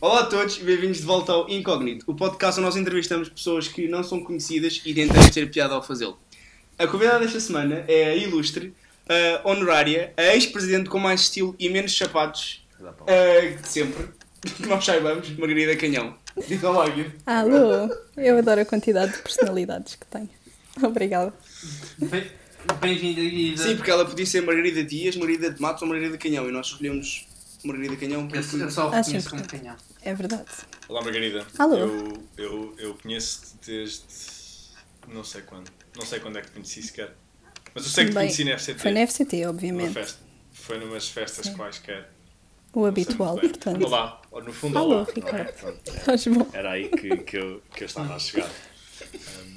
Olá a todos e bem-vindos de volta ao Incógnito, o podcast onde nós entrevistamos pessoas que não são conhecidas e tentamos ter piada ao fazê-lo. A convidada desta semana é a ilustre, a honorária, a ex-presidente com mais estilo e menos sapatos uh, de sempre, que nós saibamos, Margarida Canhão. Diga lá, Gui. Alô, eu adoro a quantidade de personalidades que tem. Obrigada. Bem- Bem-vinda, Guida. Sim, porque ela podia ser Margarida Dias, Margarida de Matos ou Margarida Canhão e nós escolhemos Margarida Canhão porque... eu só Ah, reconheço sim, como canhão. É verdade. Olá Margarida. Alô. Eu, eu, eu conheço-te desde. não sei quando. Não sei quando é que te conheci sequer. Mas eu sei que te conheci na FCT. Foi na FCT, numa obviamente. festa. Foi numas festas quaisquer. O Não habitual, portanto. Olá. No fundo, Alô, olá. Ricardo. Bom. Era aí que, que, eu, que eu estava a chegar. Hum,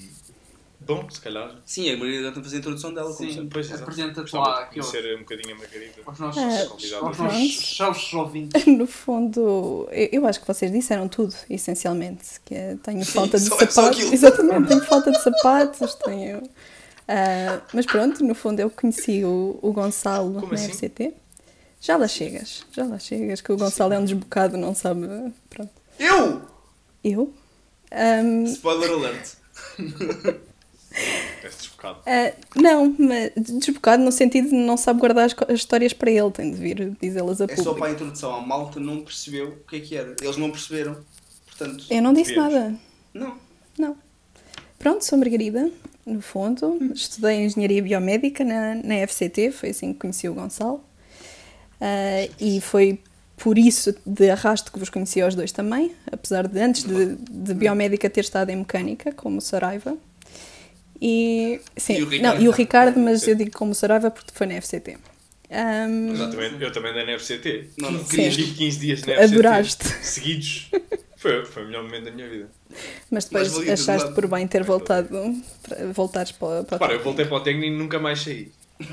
bom, se calhar. Sim, a Margarida está a fazer a introdução dela, Sim, sempre. Pois, exato. apresenta-te lá de conhecer um bocadinho a Margarida. aos nossos, Ah, convidado. aos Pronto. nossos ouvintes. No fundo, eu, eu acho que vocês disseram tudo, essencialmente. Que é, tenho falta de só- é só sapatos. Exatamente, tenho falta de sapatos, tenho. Ah, mas pronto, no fundo eu conheci o, o Gonçalo Como na assim? FCT. Já lá chegas, já lá chegas, que o Gonçalo é um desbocado, não sabe. Pronto. Eu! Eu? Ahm, Spoiler alert. Desbocado. Ah, não, mas desbocado no sentido de não sabe guardar as, as histórias para ele, tem de vir dizê-las a É só público. para a introdução. A malta não percebeu o que é que era. Eles não perceberam. Portanto, Eu não disse nada, não. não. Pronto, sou Margarida, no fundo. Estudei Engenharia Biomédica na, na FCT, foi assim que conheci o Gonçalo. Ah, e foi por isso de arrasto que vos conheci aos dois também, apesar de antes de, de Biomédica ter estado em Mecânica, como Saraiva. E, sim, E o não, Ricardo? e o Ricardo, mas eu digo como Saraiva porque foi na FCT. Eu também, eu também dei na FCT. Não, não. Sim. Querias Tive 15 dias na FCT. Adoraste. Seguidos. Foi, foi o melhor momento da minha vida. Mas depois Mas achaste por bem ter voltado, para- voltares para, para o Repara, eu voltei para o técnico e nunca mais saí.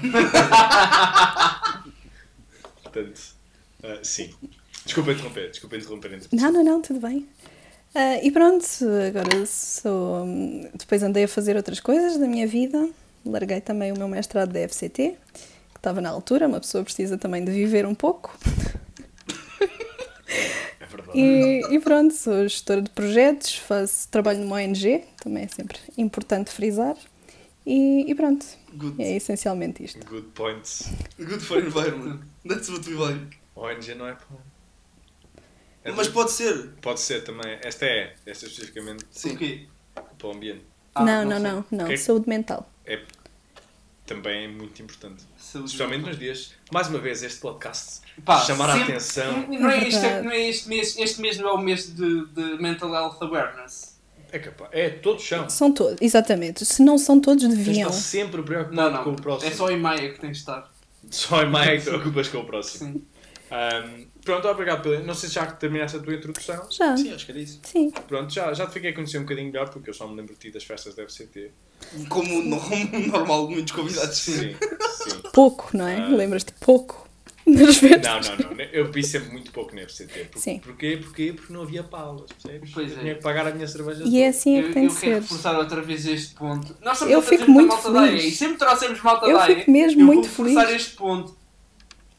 Portanto, ah, sim. Desculpa interromper, desculpa interromper. Não, não, não, tudo bem. Ah, e pronto, agora sou. Depois andei a fazer outras coisas da minha vida. Larguei também o meu mestrado da FCT, que estava na altura. Uma pessoa precisa também de viver um pouco. É verdade. E, e pronto, sou gestora de projetos, faço trabalho numa ONG, também é sempre importante frisar. E, e pronto, Good. é essencialmente isto. Good points. Good for environment. That's what we like. ONG não é para. É Mas de- pode ser. Pode ser também. Esta é, esta especificamente Sim. O quê? para o ambiente. Ah, não, não, não, não, Ok. saúde mental. É também é muito importante. Saúde Especialmente nos dias. Mais uma vez, este podcast. Pá, chamar a sempre- atenção. Não é, este, Verdade. não é este mês, este mês não é o mês de, de Mental Health Awareness. É capaz. É, todos são. São todos, exatamente. Se não são todos, deviam. estar sempre Não, preocupado não. com o próximo. É só em maio que tens de estar. Só em maio é que te preocupas com o próximo. Sim. Ahm, pronto, obrigado pela. Não sei se já terminaste a tua introdução. Já, Sim, acho que era isso. sim. Pronto, já, já te fiquei a conhecer um bocadinho melhor porque eu só me lembro de ti das festas da FCT. Como no- como normal, muitos convidados. Sim, sim. Pouco, não é? Ah. Lembras-te pouco nas festas. Não, não, não. Eu vi sempre muito pouco na FCT. Por, Sim. Porquê? Porquê? Porque não havia palas, percebes? Pois eu é. tinha que pagar a minha cerveja. E é assim é Eu, que tem eu de quero ser. reforçar outra vez este ponto. Nós estamos Eu a fico muito malta feliz. E sempre trouxemos malta Eu da AE. fico mesmo eu muito vou reforçar feliz. este ponto.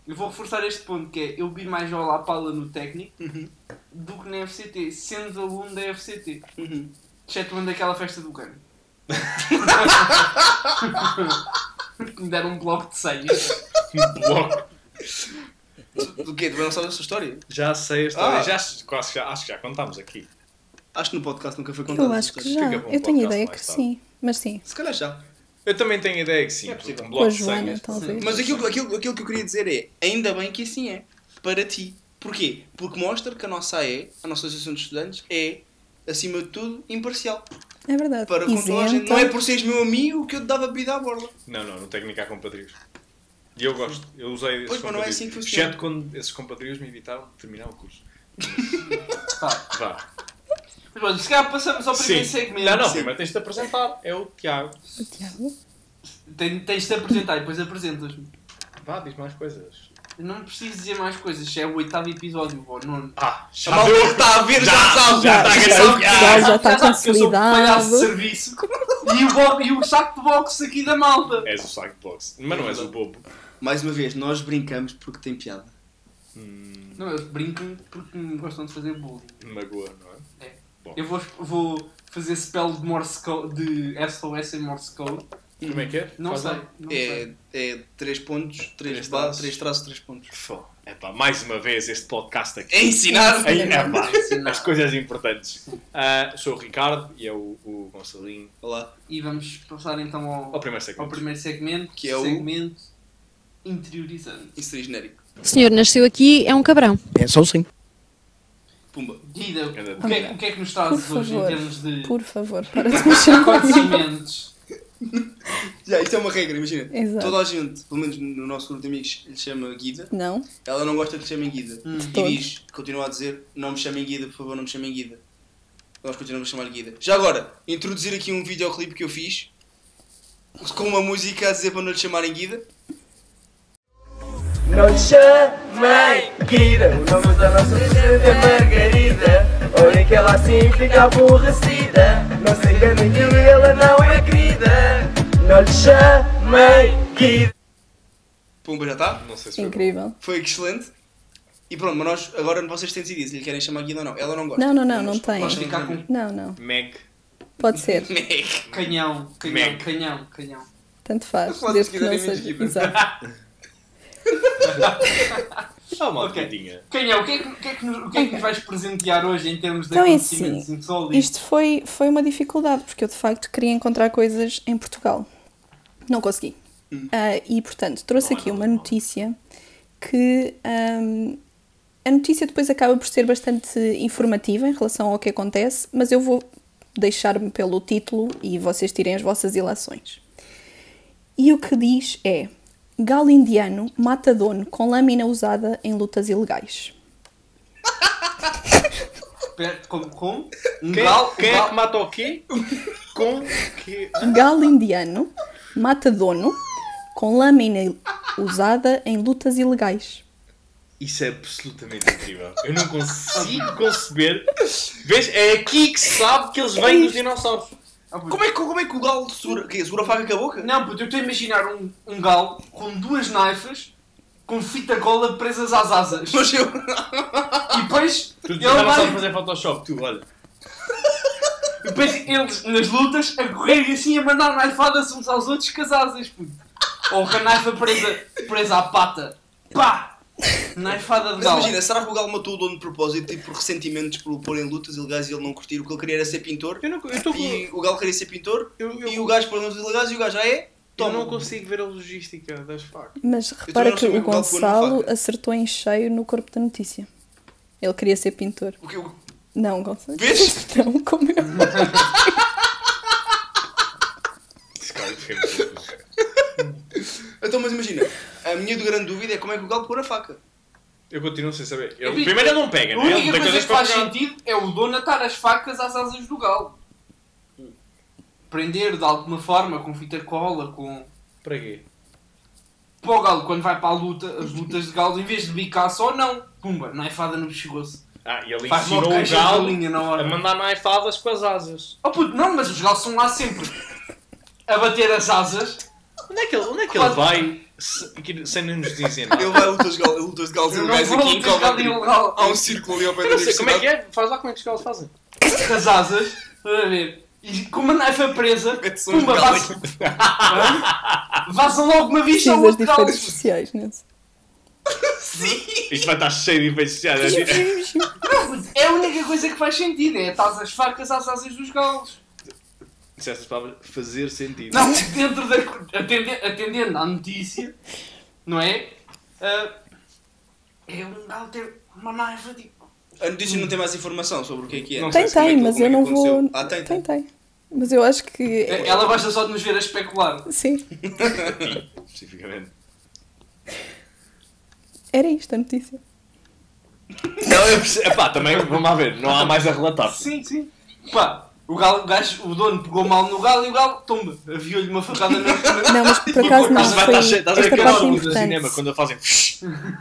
Eu vou reforçar este ponto que é eu vi mais ao La Pala no técnico Uhum. do que na FCT, sendo aluno da FCT. Uhum. Exceto daquela festa do cano. que me deram um bloco de senhas. Um bloco. Do quê? Também não sabes essa história? Já sei a história. Ah. Já, quase já, acho que já contámos aqui. Acho que no podcast nunca foi contado. Eu acho que já. Eu tenho ideia que sim. Mas sim. Se calhar já. Eu também tenho ideia que sim. É porque possível. um Com a bloco de talvez. Mas aquilo, aquilo, aquilo que eu queria dizer é, ainda bem que assim é, para ti. Porquê? Porque mostra que a nossa AE, a nossa Associação de Estudantes, é, acima de tudo, imparcial. É verdade. Para com toda a gente. Não é por seres meu amigo que eu te dava bebida à borla. Não, não, no técnico há compadrios. E eu gosto, eu usei esses Pois, mas não é compadrios. assim que funciona. Exceto quando esses compadrios me evitaram de terminar o curso. Vá. Mas olha, se calhar passamos ao primeiro segmento. Não, não, Sim. primeiro tens de te apresentar. É o Tiago. O Tiago. Ten- Tens de te apresentar e depois apresentas-me. Vá, diz mais coisas. Eu não preciso dizer mais coisas, se é o oitavo episódio ou o nono. Ah, A malta que está a ver já, sabe. já está a já, gastar. já, já, já está sabe que eu sou palhaço de consolidado. serviço e o, bo- e o saco de boxe aqui da malta. És o saco de boxe. Mas não és o bobo. Mais uma vez, nós brincamos porque tem piada. Hum, Não, eles brincam porque me gostam de fazer bullying. magoa, não é? Eu vou, vou fazer spell de Morse Code, de SOS em Morse Code. Como é que é? Não Faz sei. lá. Não sei. É, é 3 pontos, 3 Três ba- traços. três traços, 3 pontos. Fô, epá, mais uma vez este podcast aqui. É ensinar! Ei, epá, Ensinar. as coisas importantes. Ah, sou o Ricardo e é o, o Gonçalinho. Olá. E vamos passar então ao, Ao primeiro ao segmento. primeiro segmento, Que é o- segmento interiorizante. Isso seria genérico. O senhor nasceu aqui, é um cabrão. É só sim. Pumba. Guida, o Anda. que, é, o que é que nos Por trazes hoje em favor, termos de por favor, para de me chamar. acontecimentos? Já, isto é uma regra, imagina. Exato. Toda a gente, pelo menos no nosso grupo de amigos, lhe chama Guida. Não, Ela não gosta de lhe chamem Guida. Hum. E Todos. diz, continua a dizer, não me chamem Guida, por favor, não me chamem Guida. Nós continuamos a chamar Guida. Já agora, introduzir aqui um videoclipe que eu fiz com uma música a dizer para não lhe chamarem Guida. Não lhe chamem Guida O nome da nossa presidente é Margarida Olhem que ela assim fica aborrecida Não se enganem que ela não é querida Não lhe chamem Guida Pumba, já está? Não sei se foi bom. incrível. Foi excelente. E pronto, mas nós, agora vocês têm decidido se lhe querem chamar Guida ou não. Ela não gosta. Não, não, não, Nós- não tem. nós Vamos ficar com Não, não. Meg. Pode ser. canhão, canhão, Meg. canhão, canhão. Tanto faz. Desde que não seja. Exato. Ah, uma Ok. bocadinha. Canhão, o que, é que, o, que é que nos, o que é que nos vais presentear hoje em termos de Então é acontecimentos assim, insólitos? Isto foi, foi uma dificuldade, porque eu de facto queria encontrar coisas em Portugal. Não consegui. Ah, e portanto, trouxe Não é aqui nada uma mal. notícia que. ahm, a notícia depois acaba por ser bastante informativa em relação ao que acontece, mas eu vou deixar-me pelo título e vocês tirem as vossas ilações. E o que diz é: Galo indiano mata dono com lâmina usada em lutas ilegais. Como? como? Um Quem, galo, quem um é que mata o quê? Com que... Galo indiano mata dono com lâmina usada em lutas ilegais. Isso é absolutamente incrível. Eu não consigo conceber. Vês? É aqui que se sabe que eles vêm dos dinossauros. Ah, puto. Como é, que, como é que o galo segura, que, segura a faca com a boca? Não, puto, eu estou a imaginar um, um galo com duas naifas com fita cola presas às asas. Mas eu... E depois Tu ele vai- sabes fazer Photoshop, tu, olha. Depois eles, nas lutas, a correrem assim a mandar naifadas uns aos outros com as asas, puto. Ou com a naifa presa, presa à pata. Pá! Naifada de Mas imagina, será que o galo matou o dono de propósito, tipo, por ressentimentos por o pôr em lutas ilegais e ele não curtir? O que ele queria era ser pintor. Eu não, eu estou E o galo queria ser pintor eu, eu, e o gajo pôr em lutas ilegais e o gajo já é? eu Toma. não consigo ver a logística das facas. Mas repara que o Gonçalo acertou em cheio no corpo da notícia. Ele queria ser pintor. O que eu... Não, Gonçalo. Vês? Não, como eu. Então, mas imagina, a minha grande dúvida é como é que o galo pôr a faca. Eu continuo sem saber. Ele, Eu vi- primeiro ele não pega, A né? Ele única coisa que faz pegar. sentido é o dono atar as facas às asas do galo. Prender de alguma forma, com fita cola, com. Para quê? Para o galo, quando vai para a luta, as lutas de galo, em vez de bicar só, não. Pumba, naifada no pescoço. Ah, e ele Faz ensinou o galo galinha na a mandar naifadas com as asas. Oh puto, não, mas os galos são lá sempre a bater as asas. Onde é que ele, onde é que ele vai sem nos dizer nada? Ele vai a lutas de galos, lutas de galos não ilegais aqui em lutas de galo Coventry. ilegal. Há um círculo ali ao pé da não sei como é que universidade. é. Faz lá como é que os galos fazem. As asas, estás a ver? E com uma naifa presa, uns pumba, galos vaza- vazam logo uma bicha ao outro galo. efeitos especiais. Sim! Isto vai estar cheio de efeitos especiais. É a única coisa que faz sentido, é atar as facas às asas dos galos. Disseste as palavras fazer sentido. Não, dentro da. Atende, atendendo à notícia, não é? Ah, é um galo ter uma naifa tipo. A notícia não tem mais informação sobre o que é que é. Não Tem, sei como é tem, que- mas é eu não aconteceu. vou. Ah, tem, tem, tem. tem. Mas eu acho que. Ela gosta só de nos ver a especular. Sim, Especificamente. era isto a notícia. Não, eu percebo. Epá, também, vamos lá ver. Não há mais a relatar. Sim, sim. Pá, o, galo, o, gajo, o dono pegou mal no galo e o galo, tomba, aviou-lhe uma facada na Não, mas por acaso não Vai foi. Estás a ver Esta parte é do cinema quando fazem.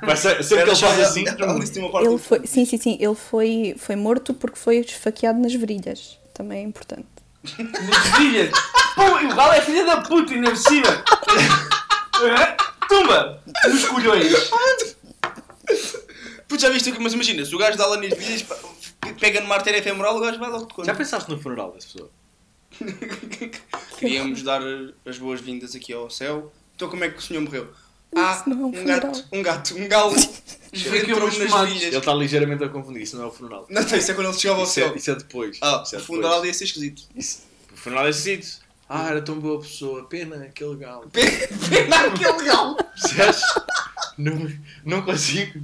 Vai ser, sempre que eles fazem assim. Ele foi, sim, sim, sim. Ele foi, foi morto porque foi esfaqueado nas virilhas. Também é importante. nas virilhas. Pô, e o galo é filha da puta, ainda por cima. Tumba, nos colhões. Puto, já viste o que? Mas imagina, se o gajo dá lá nas pá, pega numa artéria femoral, o gajo vai logo de conta. Já pensaste no funeral dessa pessoa? Queríamos dar as boas-vindas aqui ao céu. Então como é que o senhor morreu? Ah, Isso não é um um gato, um gato, um galo. Entrou umas nas. Ele está ligeiramente a confundir, isso não é o funeral. Não, não, isso é quando ele chegava ao Isso céu. é, isso é depois. Ah, Isso é o depois. funeral ia ser esquisito. Isso- O funeral é esquisito. Ah, era tão boa pessoa, pena aquele galo. Pena aquele galo. Não, não consigo.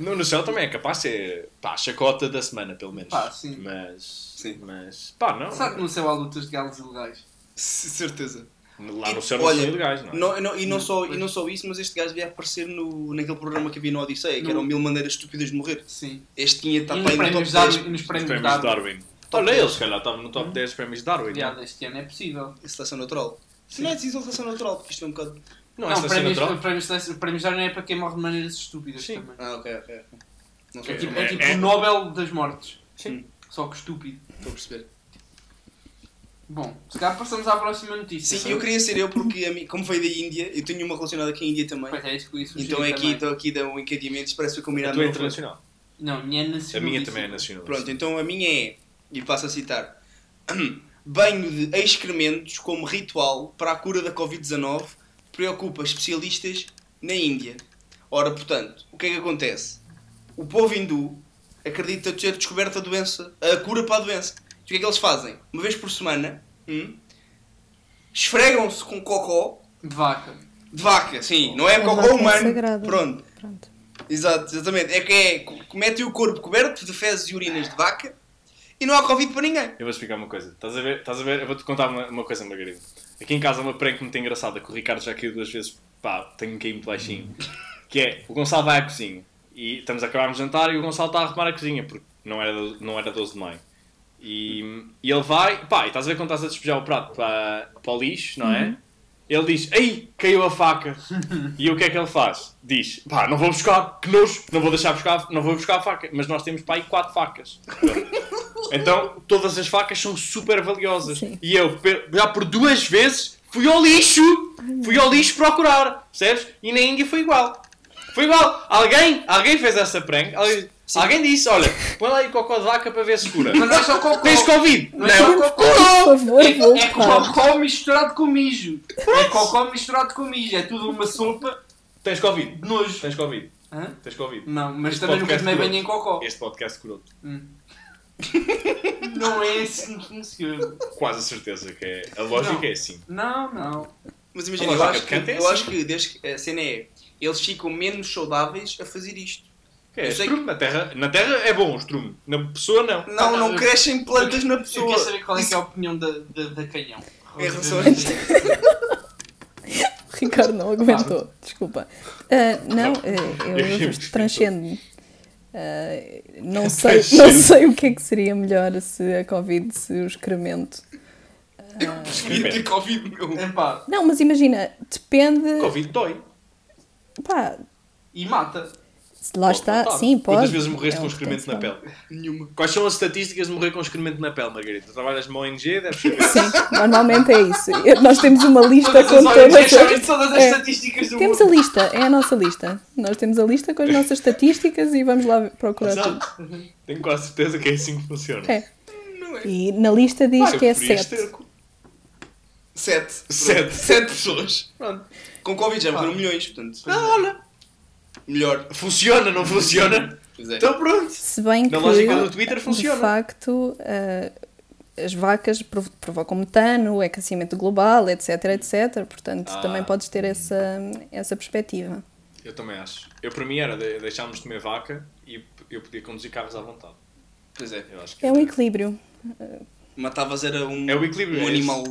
No, no céu também é capaz de ser pá, a chacota da semana, pelo menos. Pá, sim. Mas. Sim. Mas. Pá, não. Será que no céu há lutas de galos ilegais? C- Certeza. Lá no E, céu não olha, são legais, não é? Não, não- e, não só, e não só isso, mas este gajo devia aparecer no, naquele programa que havia no Odisseia, que No- eram mil maneiras estúpidas de morrer. Sim. Este tinha de E estar nos para aí no top prémios 10. Darwin. e nos Os prémios prémios Darwin. Darwin. Olha, ele se calhar estava no top 10 dos prémios Darwin. Aliás, Não, este ano é possível. Seleção natural. Não é preciso seleção natural, porque isto é um bocado. Não, Não, esta prémios, prémios, prémios, prémios Darwin é para quem morre de maneiras estúpidas Sim. também. Ah, ok, ok. É tipo, é É- tipo é- o Nobel das mortes. Sim. Só que estúpido. estou a perceber. Bom, se calhar passamos à próxima notícia. Sim, eu queria ser eu porque, a mim, como veio da Índia, eu tenho uma relacionada com a Índia também. Pois é, isso que eu ia Então é aqui, também. então aqui dá um encadeamento, parece que A combinado tua é internacional. Não, a minha é A nacional. minha também é nacional. Pronto, então a minha é, e passo a citar: Banho de excrementos como ritual para a cura da Covid-19 preocupa especialistas na Índia. Ora, portanto, o que é que acontece? O povo hindu acredita ter descoberto a doença, a cura para a doença. E o que é que eles fazem? Uma vez por semana, hum, esfregam-se com cocó De vaca. de vaca, sim, não é A cocó é humano. sagrada. Pronto. Pronto. Exato, exatamente. É que é, o corpo coberto de fezes e urinas de vaca e não há Covid para ninguém. Eu vou explicar uma coisa. Estás a ver? Estás a ver? Eu vou-te contar uma, uma coisa, Margarida. Aqui em casa há uma prank muito engraçada que o Ricardo já caiu duas vezes. Pá, tenho que ir muito baixinho. Que é, o Gonçalo vai à cozinha e estamos a acabar de jantar e o Gonçalo está a arrumar a cozinha porque não era, não era 12 de maio. E, e ele vai, pá, e estás a ver quando estás a despejar o prato para, para o lixo, não é? Ele diz, ei, caiu a faca. e o que é que ele faz? Diz, pá, não vou buscar, que nojo, não vou deixar buscar, não vou buscar a faca. Mas nós temos para aí quatro facas. Então, todas as facas são super valiosas. Sim. E eu, já por duas vezes, fui ao lixo. Fui ao lixo procurar. Percebes? E na Índia foi igual. Foi igual. Alguém, alguém fez essa prank. Alguém, alguém disse, olha, põe lá aí cocó de vaca para ver se cura. Mas não é só cocó. Tens Covid? Não é só cocó. Por favor, É, é cocó misturado com mijo. É cocó misturado com mijo. É tudo uma sopa Tens Covid? de nojo. Tens Covid? Hã? Tens Covid? Não, mas Este também nunca tomei banho em cocó. Este podcast curou-te. Não é assim que funciona. Quase a certeza que é. A lógica Não. é assim. Não, não. Mas imagina, eu acho, que, é eu assim. acho que desde que a cena é, eles ficam menos saudáveis a fazer isto. Que é Eu sei estrume. Na terra, na terra é bom o estrume. Na pessoa não. Não, não eu- crescem plantas na Eu pessoa. quero saber qual é, que é a opinião da, da, da canhão. Em relação a O Ricardo não aguentou, desculpa. Ah, não, eh, eu, Eu eu ri-me. transcendo. Ah, não, sei, não sei o que é que seria melhor se a Covid, se o excremento. Devia ter Covid, meu. Epá, Não, mas imagina, depende. Covid dói. Pá, e mata. Lá Pode está, matar. sim, pode. Quantas vezes morreste É com um excremento na pele? Nenhuma. Quais são as estatísticas de morrer com excremento na pele, Margarida? Tu trabalhas numa ONG, deves saber. Sim, normalmente é isso. Nós temos uma lista Todas com as todas as. todas as É. estatísticas do Temos a mundo. lista, é a nossa lista. Nós temos a lista com as nossas estatísticas e vamos lá procurar tudo. Exato. Tenho quase certeza que é assim que funciona. É. Não é. E na lista diz que é preferia 7. esterco. Sete. Sete. Pronto. Sete pessoas. Pronto. Com Covid já morreram milhões, portanto. Ah, olha. Melhor. Funciona, não funciona? Pois é. Então pronto. Se bem que, Na lógica do Twitter funciona. de facto, ah, as vacas prov- provocam metano, aquecimento global, etc, etc. Portanto, Ah. também podes ter essa, essa perspectiva. Eu também acho. Eu para mim era de- deixarmos de comer vaca e eu podia conduzir carros à vontade. Pois é. Eu acho que É um era- equilíbrio. Matavas era um, É o equilíbrio, um é animal.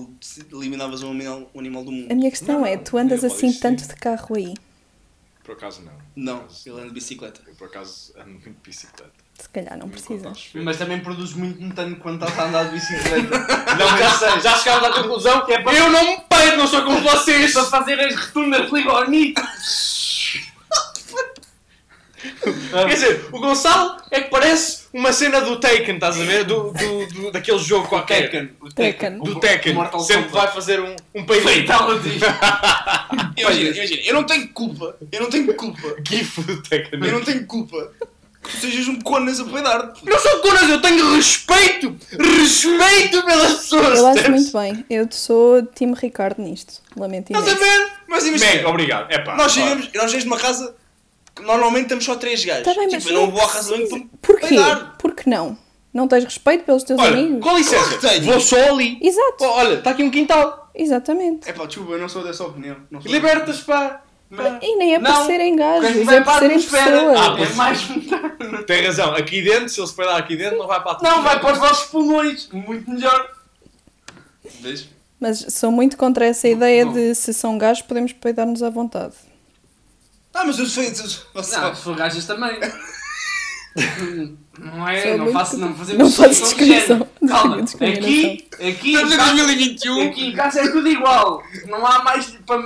Eliminavas um animal, um animal do mundo. A minha questão Não, é, tu andas assim posso sim. tanto de carro aí? Por acaso não. Não, ele anda de bicicleta. Eu por acaso ando muito de bicicleta. Se calhar não Me precisas. conta a chover. Mas também produz muito metano quando estás a andar de bicicleta. Não, já sei, já chegámos à conclusão que é para... Eu não me peito, não sou como vocês! Para fazer as rotundas ligonito. Quer dizer, o Gonçalo é que parece uma cena do Taken, estás a ver? Do, do, do- daquele jogo qualquer. Tekken. O Tekken. Do O Tekken. Mortal Sempre Kombat. vai fazer um, um peidinho. Fatality. Imagina, imagina, eu não tenho culpa. Eu não tenho culpa. GIF do Tekken. Eu não tenho culpa. Que tu sejas um conas a peidar-te. Não sou conas, eu tenho respeito! Respeito pelas pessoas! Eu acho muito bem. Eu sou time Ricardo nisto. Lamento Estás a imenso. ver? Mas imagina, Mega, obrigado. É pá. nós chegamos, nós chegamos numa casa normalmente temos só três gajos. Tá bem, mas tipo, eu não vou de banho precisa- para Porquê? Porque não? Não tens respeito pelos teus Olha, amigos? com licença, Claro vou só ali. Exato, Oh, olha, está aqui um quintal. exatamente. É pá, desculpa, eu não sou dessa opinião. Não sou Libertas, pá. E nem é por Não, serem gajos, é vai por para a serem atmosfera, pessoas. Ah, é pois. mais... Tem razão, aqui dentro, se ele se peidar aqui dentro, não vai para a Não, vai para os vossos pulmões. Muito melhor. Vês? Mas sou muito contra essa ideia Não. de se são gajos podemos peidar-nos à vontade. Ah, mas sou- você- Não, for gajas também. Não é, não faço, não fazemos não faço distinção de discriminação- género. Calma, aqui, aqui, Estamos em em casa- 2021. aqui em casa é tudo igual. Não há mais para,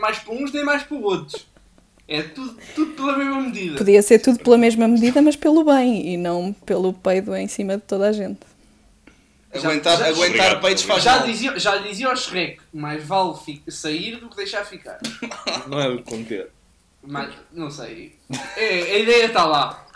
mais para uns nem mais para outros. É tudo, tudo pela mesma medida. Podia ser tudo pela mesma medida, mas pelo bem e não pelo peido em cima de toda a gente. Aguentar, Já- aguentar Obrigado, peitos faz Já mal. dizia, já dizia ao Shrek, mais vale sair do que deixar ficar. Não é o conter. Mas, não sei. É, a ideia está lá.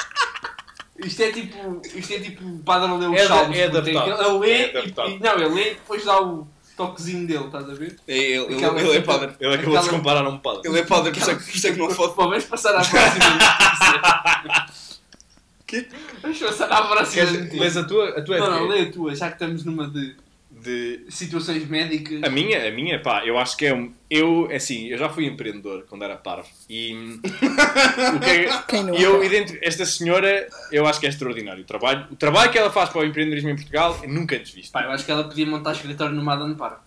Isto é tipo. Isto é tipo o padre ler os É da- salmos. é adaptado. Ele lê É e, adaptado. e- Não, ele lê e depois dá o toquezinho dele, estás a ver? É, Ele, ele, ele é padre. Ele acabou de se comparar a um padre. Ele é padre, por isso é que, é que não fode. Bom, vamos passar à próxima Quê? Vamos passar à próxima lês a tua? A tua é Não, não, lê a tua, já que estamos numa de De... situações médicas. A minha, a minha, pá, eu acho que é um. Eu, é assim, eu já fui empreendedor quando era parvo. E. o que é- Quem não e eu é? esta senhora, eu acho que é extraordinário. O trabalho, o trabalho que ela faz para o empreendedorismo em Portugal, eu nunca antes visto. Pá, eu acho que ela podia montar escritório no Madden Park.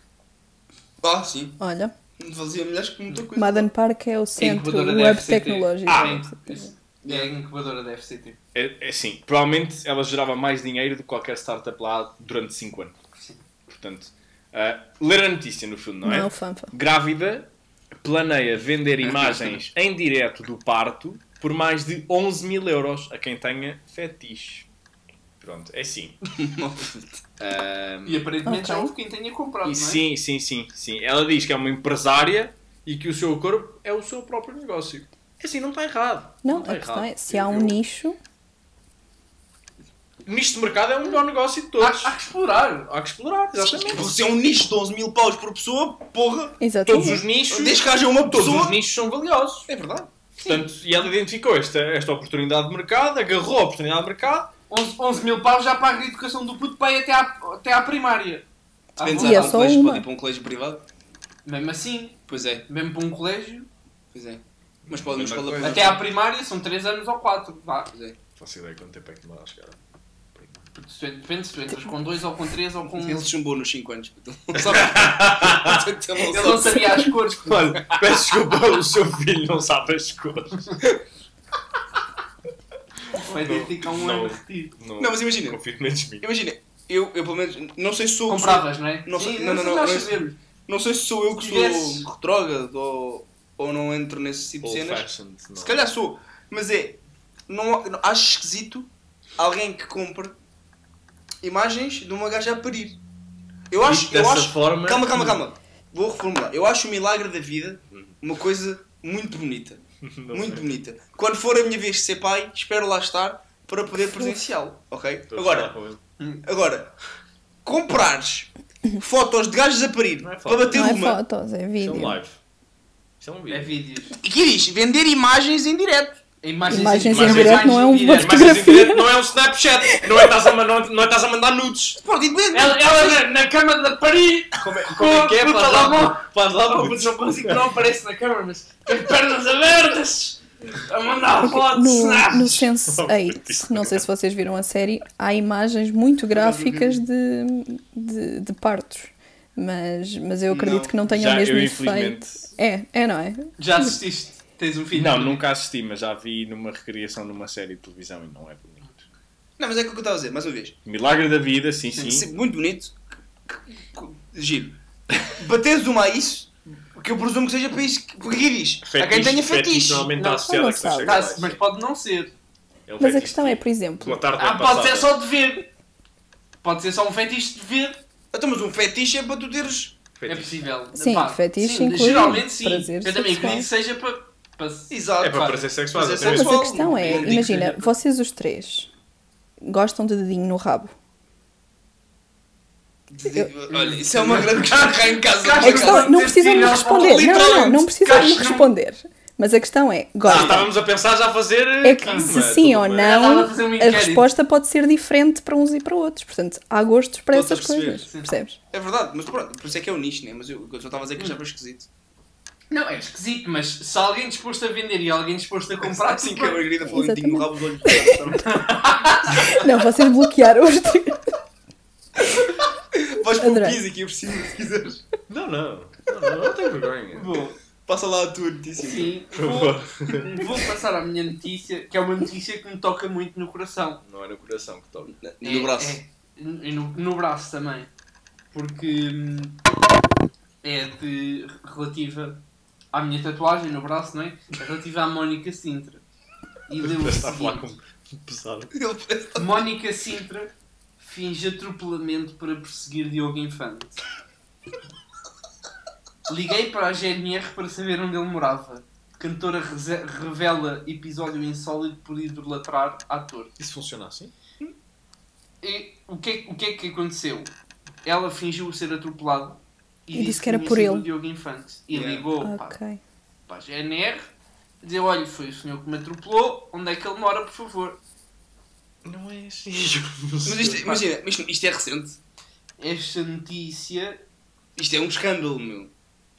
Ah, sim. Olha, Fazia milhares com muita coisa. Madden Park é o centro da web FCT. tecnológico. Ah, É a incubadora da FCT. É, é assim, provavelmente ela gerava mais dinheiro do que qualquer startup lá durante 5 anos. Sim. Portanto, ah, ler a notícia no fundo, não é? Não, fanfa. Grávida planeia vender imagens em direto do parto por mais de 11 mil euros a quem tenha fetiche. Pronto, é assim. Ah, E aparentemente Ok. já houve quem tenha comprado, e não é? sim, sim, sim, sim. Ela diz que é uma empresária e que o seu corpo é o seu próprio negócio. É assim, não está errado. Não, está a questão errado. é, se há um eu- nicho, nicho de mercado é o melhor negócio de Há, todos. há que explorar. Há que explorar, exatamente. Você é um nicho de 11 mil paus por pessoa, porra. exatamente. Todos os nichos, Desde que haja uma todos pessoa. os nichos são valiosos. É verdade. Portanto, e ela identificou esta, esta oportunidade de mercado, agarrou a oportunidade de mercado. 11, 11 mil paus já paga a educação do puto para ir até à, até à primária. Ah, Depende E se é há um colégio, uma. pode ir para um colégio privado. Mesmo assim, Pois é, mesmo para um colégio, pois é. Mas pode uma escola até à primária são 3 anos ou 4. Vá. Pois é. Faço ideia quanto tempo é que demora a chegar. Depende se tu entras com 2 ou com 3 ou com. Ele chumbou nos 5 anos. sabe. Ele não sabia as cores. Olha, peço desculpa, o seu filho não sabe as cores. Vai dedicar um não. ano a retiro. Não, Não, mas imagina. Confio menos mim. Imagina, eu, eu pelo menos, não sei se sou. Compravas, não é? Não Sim, não, não, não, não é-. Não sei se sou eu que sou retrógrado ou, ou não entro nesse tipo de cenas. Se calhar sou. Mas é. Não, não- acho esquisito alguém que compre imagens de uma gaja a parir. Eu acho. Eu acho forma- calma, calma, calma. Vou reformular. Eu acho o milagre da vida uma coisa muito bonita. Não muito sei. bonita. Quando for a minha vez de ser pai, espero lá estar para poder presenciá-lo. Ok? Estou Agora, ele. agora, comprares fotos de gajos a parir Não é para foto. bater Não é uma. fotos, é Isto é vídeo. um live. Isto é um É vídeo. vídeos. E que diz? Vender imagens em direto. Imagens, Imagens em direto não é um em Fotografia. não é um Snapchat. Não é estás a, não, não é estás a mandar nudes. Ela, ela na, na cama da Paris. Como é, como é que é? Faz lá, Faz lá, mas não consigo, não aparece na câmera, mas as pernas abertas a mandar fotos, No, no snaps. Sense8, não sei se vocês viram a série, há imagens muito gráficas de, de, de partos. Mas, mas eu acredito Não, que não tenham já o mesmo eu, efeito. É, é, não é? Já assististe? Tens um filho? Não, nunca assisti, mas já vi numa recriação numa série de televisão e não é bonito. Não, mas é o que eu estava a dizer, mais uma vez. Milagre da vida, sim, sim. Sempre Muito bonito. Giro. Bateres uma a isso, que eu presumo que seja para isso. que- diz. a quem tenha fetiche. Normalmente Não, está associado a questões sabe. Tá, mas pode não ser. É um Mas a fetiche questão é, por exemplo, Uma tarde Ah, bem pode ser passada. só de ver. Pode ser só um fetiche de ver. Então, mas um fetiche é para tu teres. É Fetiche. possível. Sim, Pá, fetiche sim, inclui Geralmente sim. prazer Eu também sexual. acredito que seja para. Para... Exato. É para Claro. prazer sexual. Mas a questão é, imagina, vocês os três gostam de dedinho no rabo. Olha, isso é uma grande questão cá em casa. A questão é, não Sim, precisam me sim, responder. Não, não, não, precisam me responder. Mas a questão é, Ah, gostam. estávamos a pensar já fazer. É que se sim tudo ou. Já não, a a resposta pode ser diferente para uns e para outros. Portanto, há gostos para a essas coisas. sim. Percebes? É verdade, mas pronto, por isso é que é o nicho, né? Mas eu, eu só estava a dizer que achava esquisito. Não, é esquisito, mas se alguém disposto a vender e alguém disposto a comprar, assim tudo que a. Margarida falou em Exatamente. no rabo os olhos. Não, vocês bloquearam os. Vais para o piso aqui por cima se quiseres. Não, não. Não, não, não tenho vergonha. Vou, Passa lá a tua notícia. sim, Por vou, favor. vou passar à minha notícia, que é uma notícia que me toca muito no coração. Não é no coração que toca. E no braço. É, e no, no braço também. Porque hum, é de, relativa à minha tatuagem no braço, não é? É relativa à Mónica Sintra. E leu o Está a falar com pesado. Mónica Sintra finge atropelamento para perseguir Diogo Infante. Liguei para a GNR para saber onde ele morava. Cantora revela episódio insólito por idolatrar ator. Isso funciona assim? E o que, é- o que é que aconteceu? Ela fingiu ser atropelada E disse que era por ele. Diogo Infante. E Yeah. ligou para, Ok. para a GNR dizer: Olha, foi o senhor que me atropelou, onde é que ele mora, por favor? Não é assim. Mas isto, imagina, isto, isto é recente. Esta notícia. Isto é um escândalo, meu.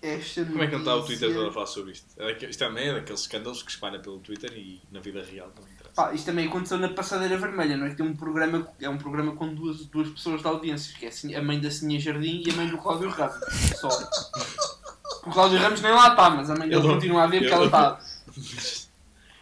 Esta Como é que não está o Twitter todo a falar sobre isto? É Isto também é daqueles escândalos que espalha pelo Twitter e na vida real interessa. Pá, isto também aconteceu na Passadeira Vermelha, não é? Que tem um programa, é um programa com duas, duas pessoas de audiências, que é a mãe da Sininha Jardim e a mãe do Cláudio Ramos. Só. O Cláudio Ramos nem lá está, mas a mãe dele Eu não- continua a ver porque eu- ela está.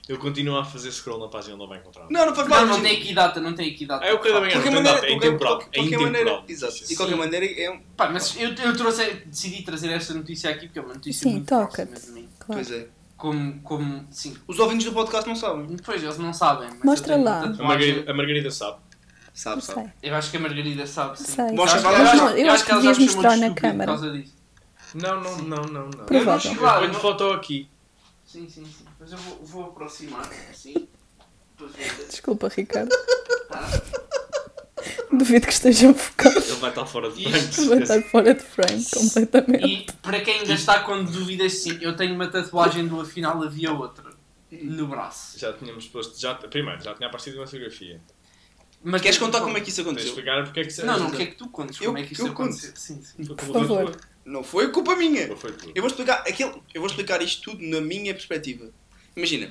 Ele continua a fazer scroll na página, ele não vai encontrar. Não, não faz mal. Não, não tem aqui data, não tem aqui data. É o que qualquer não tem maneira, é de qualquer- intemporal. É intemporal. maneira, exato. De qualquer maneira é um. Pá, mas eu, eu trouxe, decidi trazer esta notícia aqui porque é uma notícia Sim, muito próxima de mim. Claro. Pois é. Como, como, sim. Os ouvintes do podcast não sabem. Depois eles não sabem. Mas Mostra eu tenho lá. A Margarida, a Margarida sabe. Sabe, Não sabe. sei. Eu acho que a Margarida sabe, sim. Sei. Eu Mostra eu lá. acho- Eu eu acho que ela já devias mostrar na câmara. Por causa disso. Não, não, não, não. não. Provável. Eu não- claro, Ponho não- foto aqui. Sim, sim, sim. Mas eu vou, vou aproximar, assim. ver. Desculpa, Ricardo. Duvido que estejam focados. Ele vai estar fora de Isto frame. Vai estar fora de frame completamente. E para quem ainda está com dúvidas, sim, eu tenho uma tatuagem do afinal havia outra no braço. Já tínhamos posto. Já, primeiro, já tinha aparecido uma fotografia. Mas Queres contar como é que isso Tens aconteceu? explicar porque é que Não, não, o que é que tu contes? Eu- Como é que isso aconteceu? Sim, sim. Por favor. Não foi culpa minha. Foi? Eu vou explicar aquilo, eu vou explicar isto tudo na minha perspectiva. Imagina,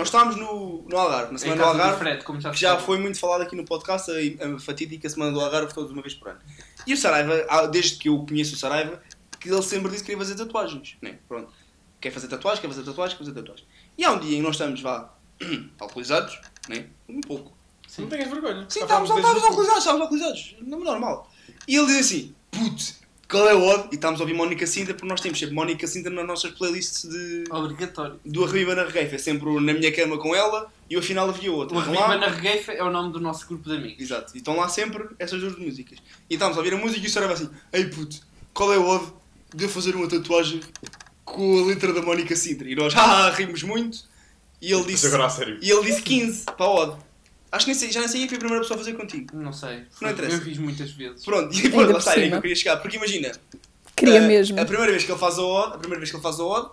nós estávamos no, no Algarve, na Em semana do Algarve, Fred, como já que já foi muito falado aqui no podcast, a, a fatídica semana do Algarve todos uma vez por ano. E o Saraiva, desde que eu conheço o Saraiva, que ele sempre disse que queria fazer tatuagens, né? Pronto. Quer fazer tatuagem, quer fazer tatuagem, quer fazer tatuagem. E há um dia em que nós estamos, vá, alcoolizados, né? Um pouco. Não tenhas vergonha. Sim, estávamos, alcoolizados, estávamos alcoolizados. Não é normal. E ele diz assim, putz, qual é o odd? E estávamos a ouvir Mónica Sintra, porque nós temos sempre Mónica Sintra nas nossas playlists de, Obrigatório. do Arriba na Regueifa. É sempre o na minha cama com ela e o afinal havia outra. O Arriba lá- na Regueifa é o nome do nosso grupo de amigos. Exato. E estão lá sempre essas duas músicas. E estávamos a ouvir a música e o senhor era assim, ei puto, qual é o odd de eu fazer uma tatuagem com a letra da Mónica Sintra? E nós, ah, rimos muito. E ele Mas disse, agora a sério. e ele disse 15 para a odd. Acho que nem sei, já nem sei quem foi a primeira pessoa a fazer contigo. Não sei. Não interessa. Eu fiz muitas vezes. Pronto, e depois lá por está, que eu queria chegar. Porque imagina, Queria a, mesmo. a primeira vez que ele faz a odd, a primeira vez que ele faz a odd,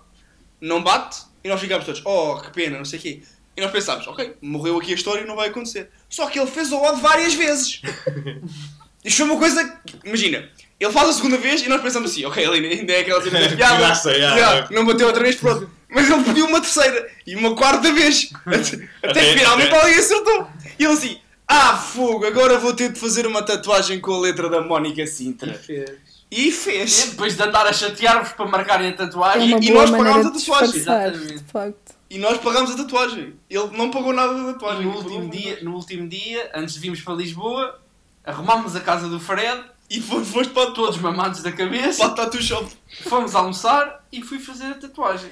não bate e nós ficámos todos, oh, que pena, não sei o quê. E nós pensámos, ok, morreu aqui a história e não vai acontecer. Só que ele fez a odd várias vezes. Isto foi uma coisa, que- imagina, ele faz a segunda vez e nós pensamos assim, ok, ele ainda é aquela cena da piada, Graça, já, já. não bateu outra vez, pronto. Mas ele pediu uma terceira e uma quarta vez. Até, até que finalmente até- alguém acertou. E ele assim, ah, fogo, agora vou ter de fazer uma tatuagem com a letra da Mónica Sintra. E E fez. depois de andar a chatear-vos para marcarem a É tatuagem. uma e nós pagámos a tatuagem. Exatamente. E nós pagámos a tatuagem. Ele não pagou nada da E tatuagem. no Ele último, dia, no último dia, antes de virmos para Lisboa, arrumámos a casa do Fred, E foste para, todos mamados da para cabeça, a Tattoo Shop. fomos almoçar e fui fazer a tatuagem.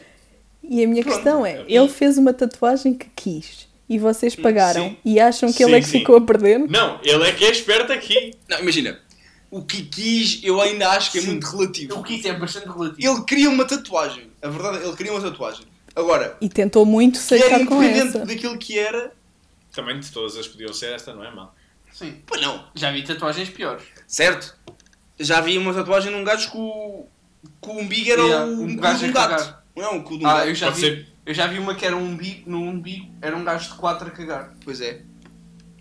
E a minha Pronto. questão é, ele fez uma tatuagem que quis. e vocês pagaram sim. e acham que ele Sim, é que sim. ficou a perder? Não, ele é que é esperto aqui. Não, imagina. O que quis, eu ainda acho que é muito relativo. O que isso é bastante relativo. Ele queria uma tatuagem. A verdade é ele queria uma tatuagem. Agora, E tentou muito sacar com independente essa. daquilo que era. Também de todas as podiam ser, esta não é mal. Sim. Pô, não. Já vi tatuagens piores. Certo? Já vi uma tatuagem num gajo que o, que o umbigo era Yeah, o, um gajo um gato. Não, o cu de um Ah, gato. eu já Pode vi. ser. Eu já vi uma que era um umbigo, no umbigo era um gajo de quatro a cagar. Pois é.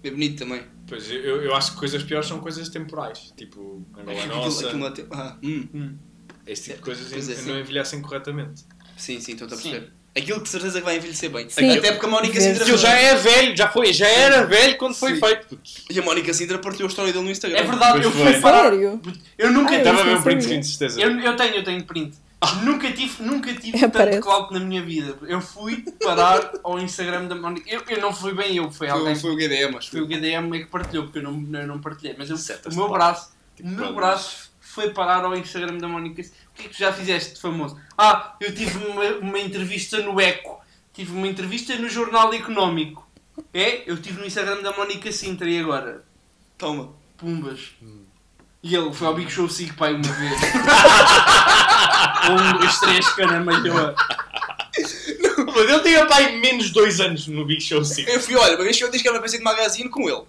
É bonito também. Pois, eu, eu acho que coisas piores são coisas temporais. Tipo, Angola Aquilo- Nossa. aquilo até- ah, hum. Esse tipo de coisas é, não envelhecem corretamente. Sim, sim, estou a Sim. Aquilo que de certeza que vai envelhecer bem. Sim. Até porque a Mónica Vês. Sintra. Aquilo já é velho, já foi, já era velho quando foi Sim. feito. E a Mónica Sintra partiu a história dele no Instagram. É verdade, Pois eu foi. fui parar. Sério? Eu nunca Ah, tive. Estava a ver um print screen de certeza. Eu, eu tenho, eu tenho print. Nunca tive, nunca tive É, tanto clout na minha vida. Eu fui parar ao Instagram da Mónica. Eu, eu não fui bem eu, foi alguém. Foi, foi o GDM, acho. Foi o GDM é que partilhou, porque eu não, eu não partilhei. Mas eu, o meu braço, Tipo o meu braço foi parar ao Instagram da Mónica. O que é que tu já fizeste de famoso? Ah, eu tive uma, uma entrevista no Eco. Tive uma entrevista no Jornal Económico. É? Eu tive no Instagram da Mónica Sintra e agora? Toma. Pumbas. E ele foi ao Big Show 5 pai uma vez. um, dois, três, caramalhoa. Mas ele tinha pai menos dois anos no Big Show 5. Eu fui, olha, uma vez que eu disse que era uma peça de magazine com ele.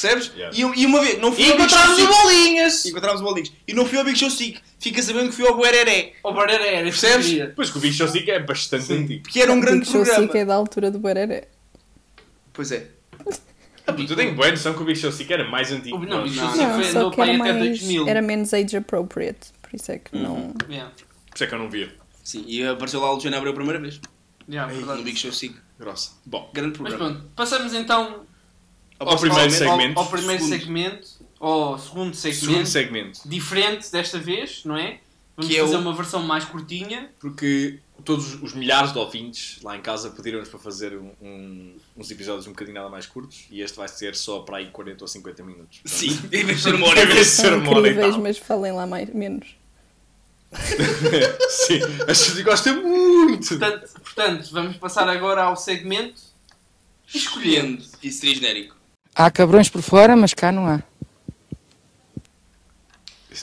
Percebes? Yeah. E, e uma vez, não fui E ao Big Show encontramos o 5. Bolinhas! Encontramos o bolinhos. E não fui ao Big Show 5. Fica sabendo que fui ao Buereré. O Barreira era, Percebes? Pois que o Big Show 5 é bastante antigo. Porque era um grande Big Show programa. 5 é da altura do Bareré. Pois é. Ah, Tu tens boa noção que o Big Show 5 era mais antigo. Não, que Big. Show 5 Não, foi só andou para até mais, 2000. era menos age appropriate. Por isso é que não. Yeah. Por isso é que eu não via. Sim, e apareceu lá o Luciano Abreu a primeira vez. Yeah, verdade. No Big Show 5. Grossa. Bom, Grande Mas programa. pronto, passamos então Ao primeiro segmento. ao, ao primeiro Segundo. segmento, ao segundo segmento, segundo segmento. diferente desta vez, não é? Vamos Que é fazer o- uma versão mais curtinha. Porque todos os milhares de ouvintes lá em casa pediram-nos para fazer um- um- uns episódios um bocadinho nada mais curtos e este vai ser só para aí 40 ou 50 minutos. Sim, em vez de ser uma hora. Em vez de ser São uma hora e incríveis, tal. mas falem lá mais, menos. Sim, a gente gosta muito. Portanto, portanto, vamos passar agora ao segmento Escolhendo. Isso seria genérico. Há cabrões por fora, mas cá não há.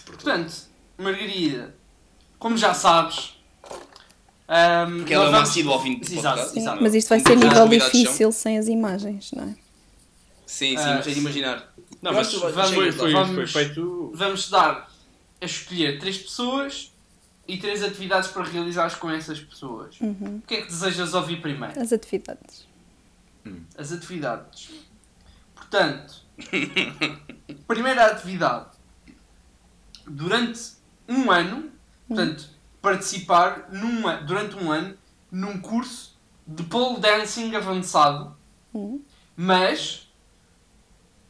Portanto, Margarida, como já sabes. ahm, Porque ela é uma vamos- assídua ouvinte do Exato, podcast. Exato. mas isto vai ser nível difícil sem as imagens, não é? Sim, sim, Ah, mas é de imaginar. Não, mas vamos- foi, foi, foi vamos- feito. Vamos dar a escolher três pessoas e três atividades para realizares com essas pessoas. Uhum. O que é que desejas ouvir primeiro? As atividades. As atividades. Portanto, primeira atividade. Durante um ano, portanto, participar numa, durante um ano num curso de pole dancing avançado, Hum. mas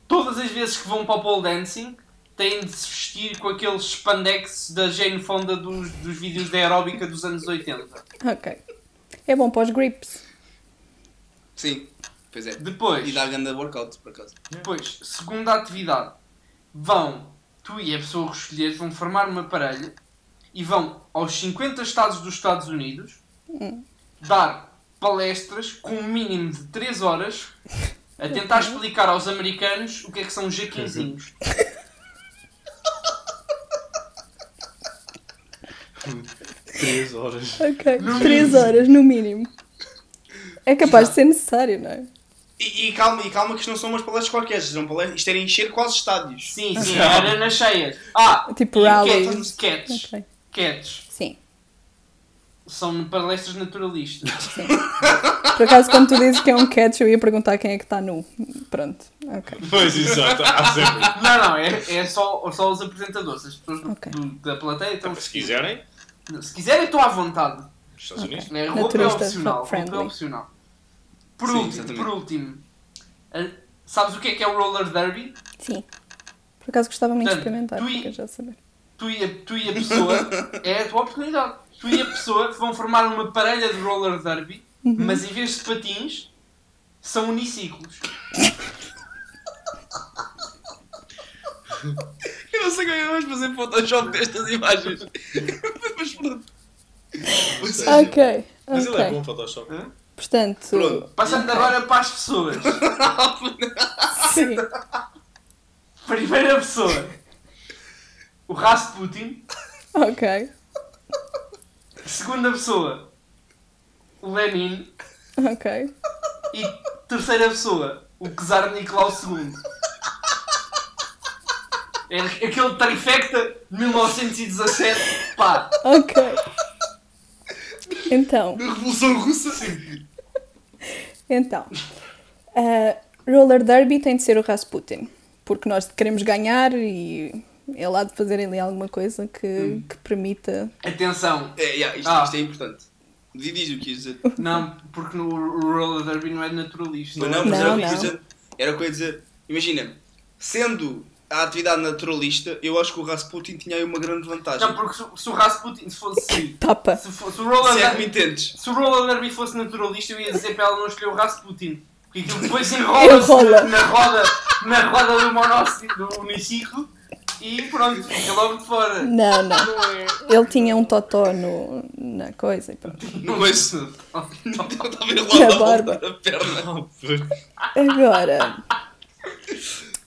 todas as vezes que vão para o pole dancing têm de se vestir com aqueles spandex da Jane Fonda dos, dos vídeos da aeróbica dos anos 80. Ok. É bom para os grips. Sim, pois é. Depois, E dá grande workout, por acaso. Depois, segunda atividade. Vão, tu e a pessoa que escolheres, vão formar uma parelha e vão aos 50 estados dos Estados Unidos dar palestras com um mínimo de 3 horas a tentar explicar aos americanos o que é que são jaquinzinhos. 3 horas. Ok. Três horas, no mínimo. É capaz de ser necessário, não é? E, e calma, e calma que isto não são umas palestras qualquer, são palestras, isto era encher quase estádios. Sim, sim, era nas cheias. Ah, Tipo rally. cats, cats. Sim. São palestras naturalistas. Por acaso, quando tu dizes que é um catch, eu ia perguntar quem é que está nu. Pronto. Ok. Pois, exato. Não, não, é, é só, só os apresentadores. As pessoas Ok. do- da plateia estão Se quiserem, Se quiserem, estão à vontade. Estados Unidos. Né? Roupa é opcional. Roupa é opcional. Por, Sim, último, exatamente. por último, sabes o que é que é o roller derby? Sim. Por acaso gostava muito de experimentar, tu e- já saber. Tu e, a, tu e a pessoa, é a tua oportunidade. Tu e a pessoa vão formar uma parelha de roller derby, mas em vez de patins, são uniciclos. Eu não sei como é que vamos fazer Photoshop destas imagens. Mas pronto. Seja, Ok. Mas ele é bom Photoshop. Portanto, Pronto. Passando agora para as pessoas. sim. Primeira pessoa. O Rasputin. Ok. Segunda pessoa. O Lenin. Ok. E terceira pessoa. O Czar Nicolau II. É aquele trifecta de 1917. Pá. Ok. Então, Na Revolução Russa. então. ah, roller Derby tem de ser o Rasputin. Porque nós queremos ganhar e é lá de fazerem ali alguma coisa que, que permita. Atenção. É, yeah, isto, Ah. isto é importante. Diz diz o que ias dizer. Não, porque no roller derby não é naturalista. Não, não, mas era o que Não. Era o que eu ia dizer. Imagina, sendo a atividade naturalista, eu acho que o Rasputin tinha aí uma grande vantagem. Não, porque se, se o Rasputin se fosse. Tapa. Se, o roller Se é que me entendes. se o roller derby fosse naturalista, eu ia dizer para ela não escolher o Rasputin. Porque aquilo depois enrola-se Enrola. na, na roda, na roda do, monoci- do uniciclo e pronto, fica logo de fora. Não, não. Não é. Ele tinha um totó no, na coisa e pronto. Não coice. Estava a Na enrolar a barba. volta da perna. Agora,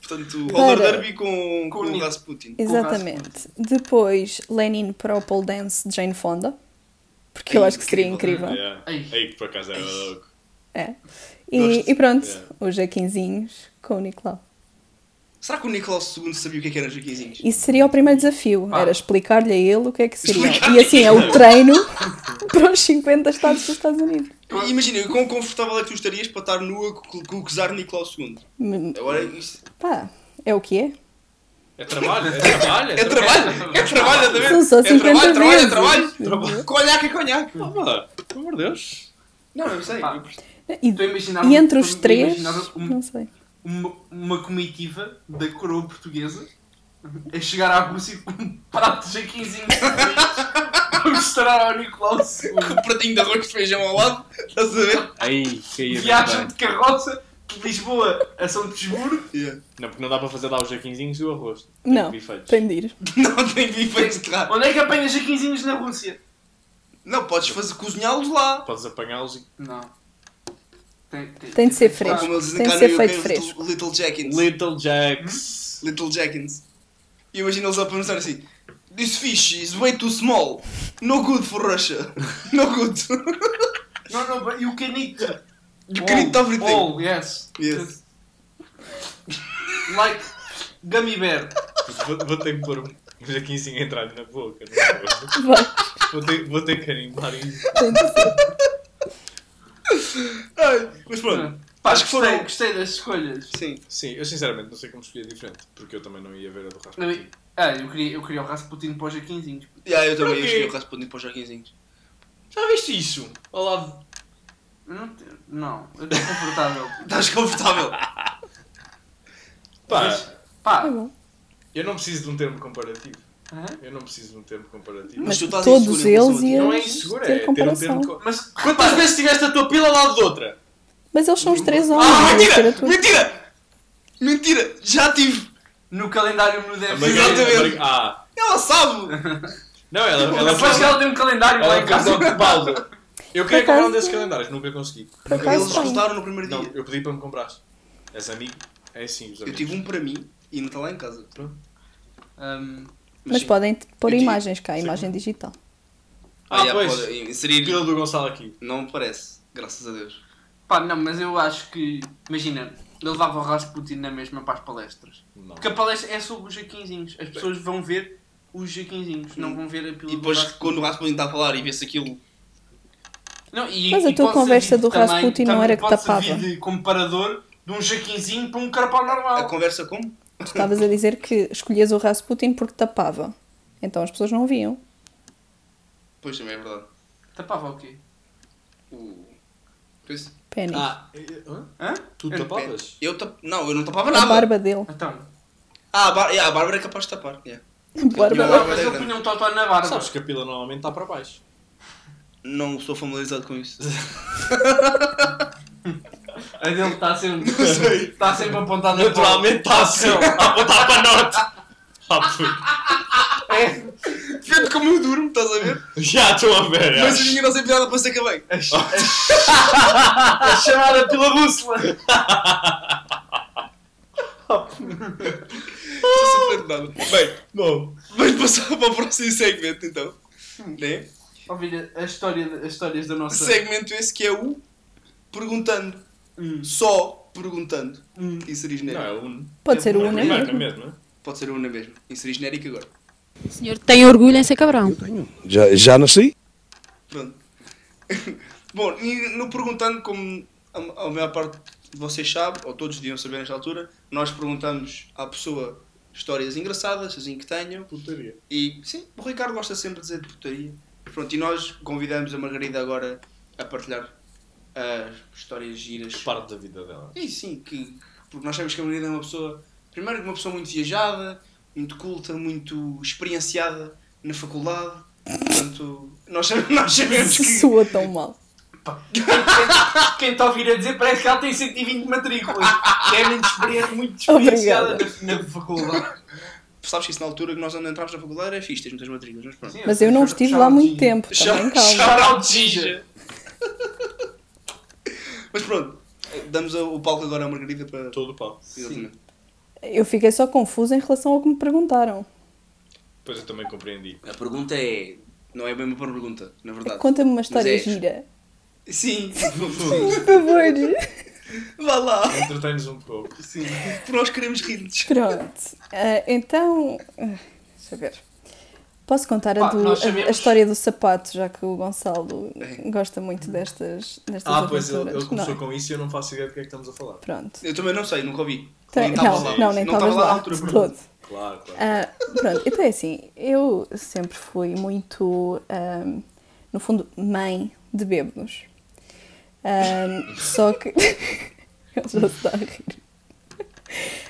Portanto, roller Para. derby com, com, Com o o Nick. Rasputin. exatamente. Depois, Lenin para o pole dance de Jane Fonda. Porque eu acho que seria incrível. incrível. Yeah. Ei. Aí que por acaso era louco. É. E, e pronto, Yeah. os Jaquinzinhos com o Nicolau. Será que o Nicolau II sabia o que é que eram jaquezinhos? Isso seria o primeiro desafio, Ah. era explicar-lhe a ele o que é que. Explicar-lhe E assim é o treino para os 50 estados dos Estados Unidos. Imagina, o quão confortável é que tu estarias para estar nua com, o czar Nicolau II? Hum, Agora, isto Pá, é o que é? É trabalho, é trabalho. é trabalho, é trabalho, tá São só vendo? É 50 trabalho, vezes. trabalho, é trabalho. Conhaque é conhaque. Ah, pelo amor de Deus. Não, eu sei. E, Estou a imaginar e entre os três, não sei. uma, uma comitiva da coroa portuguesa a chegar à Rússia com um prato de jaquinzinho mostrar ao Nicolau II. Com um pratinho de arroz de feijão ao lado, estás a ver? Aí, caía Viagem bem. de carroça de Lisboa a São Petersburgo. Yeah. Não, porque não dá para fazer lá os jaquinzinhos e o arroz. Não, Tem feitos. tem de ir. Não tem bifeitos de. Onde é que apanhas jaquinzinhos na Rússia? Não, podes fazer cozinhá-los lá. Podes apanhá-los e. Não. Tem, Tem de ser fresco. como eles Tem de ser feito fresco. Little, little Jackins. Little Jacks. Little Jackins. E imagina eles a pensar assim: This fish is way too small. No good for Russia. No good. Não, não, but you can eat. You can eat everything. All, yes. Yes. Like gummy bear. Vou, vou ter que pôr um jaquinzinho a entrar na boca. Não vou. Vai, Vou ter, vou ter que carimbar isso. Ai, mas pronto. Pá, Acho que gostei, foram- gostei das escolhas. Sim. Sim, eu sinceramente não sei como escolher diferente. Porque eu também não ia ver a do Não, Rasputin. Ah, eu queria, eu queria o Rasputin para os jaquinzinhos. Yeah, eu também Para ia quê? escolher o Rasputin para os Joaquinzinhos. Já viste isso? Ao lado. Eu Não, te- não, eu estou confortável. Estás confortável? Pá, Mas, Tá pá, bom. eu não preciso de um termo comparativo. hã? Eu não preciso de um termo comparativo. Mas tu estás todos eles iam não é inseguro, ter é ter um comparação. termo. mas Quantas vezes tiveste a tua pila ao lado de outra? Mas eles são os três homens. Ah, iam ter a mentira! Mentira! Mentira! Já tive! No calendário no deve Exatamente. Ah, Ela sabe! não, ela, ela, Depois que ela tem um calendário lá ela em fez casa. logo de pausa. Eu queria comprar um desses calendários, nunca consegui. Eles tenho. resultaram no primeiro Não, dia. eu pedi para me comprares. És amigo? É assim, os Eu amigos. tive um para mim e não está lá em casa. Hum, Mas sim. podem pôr Eu tive- imagens cá, imagem digital. Ah, Ah, já, pois. pode inserir. Pila do Gonçalo aqui. Não me parece, graças a Deus. pá, não, mas eu acho que, imagina, eu levava o Rasputin na mesma para as palestras. Não. Porque a palestra é sobre os jaquinzinhos. As pessoas vão ver os jaquinzinhos, não vão ver a pila E depois, do Rasputin. quando o Rasputin está a falar e vê-se aquilo. Não, e, Mas a e tua conversa do também- Rasputin não era que tapava. de comparador de um jaquinzinho para um carapau A normal. conversa como? Tu estavas a dizer que escolhias o Rasputin porque tapava. Então as pessoas não viam. Pois também é verdade. Tapava o quê? O. Pois. Penny. Ah, hã? Hã? Tu tapavas? Eu tap... Não, eu não tapava a nada. barba dele. Então. Ah, a, bar... yeah, a Bárbara é capaz de tapar. yeah. A barba Não, dele. Mas ele punha um totó na barba. Sabes que a pila normalmente está para baixo. Não estou familiarizado com isso. A dele está sempre, está sempre apontada Naturalmente está assim, a apontar para norte. É, depende como eu durmo, estás a ver? Já estou a ver. Mas a minha não tem piada para ser que bem. A chamada pela bússola. Estou sempre de nada. Bem, Bom, vamos passar para o próximo segmento então. Né? Ouvir a história, as histórias da nossa. Segmento esse que é o Perguntando. Hum. Só perguntando. Hum. Inserir não, genérico. é o Uno. Pode ser o Una Primeiro, mesmo. mesmo, não é? Pode ser o na mesma. Inserir genérico agora. O senhor tem orgulho em ser cabrão. Já, já nasci? Pronto. Bom, e no perguntando, como a, a maior parte de vocês sabe, ou todos deviam saber nesta altura, nós perguntamos à pessoa histórias engraçadas, assim que tenham. Putaria. E sim, o Ricardo gosta sempre de dizer de putaria. Pronto, e nós convidamos a Margarida agora a partilhar as histórias giras. Parte da vida dela. E sim, que, porque nós sabemos que a Margarida é uma pessoa, primeiro, uma pessoa muito viajada, muito culta, muito experienciada na faculdade. Portanto, nós sabemos, nós sabemos que. Soa tão mal. Quem está a ouvir a dizer parece que ela tem 120 matrículas. Que é muito experiente, muito experienciada na, na faculdade. Sabes que isso na altura que nós ainda entramos na faculdade era fixe, tens muitas matrículas, mas pronto. Sim, Mas eu não estive lá muito tempo. Shout out Gija. Mas pronto, damos o palco agora à Margarida para. Todo o pau. Exatamente. Eu fiquei só confusa em relação ao que me perguntaram. Depois eu também compreendi. A pergunta é. Não é bem uma pergunta, na verdade. Conta-me uma história é- gira. Sim, Por favor. vá lá. Entretém-nos um pouco. Sim, nós queremos rir-nos. Pronto. Ah, então. ah, deixa eu ver. Posso contar a, do- a- a história do sapato, já que o Gonçalo É. gosta muito destas, destas Ah, pois ele, aventuras. ele começou não é? com isso e eu não faço ideia do que é que estamos a falar. Pronto. Eu também não sei, nunca ouvi. Nem estava não, lá. não, nem Não estavas estava lá lá, altura, de pronto. todo. Claro, claro. Ah, pronto, então é assim, eu sempre fui muito, ahm, no fundo, mãe de bêbados. Ahm, só que. Ele já está a rir.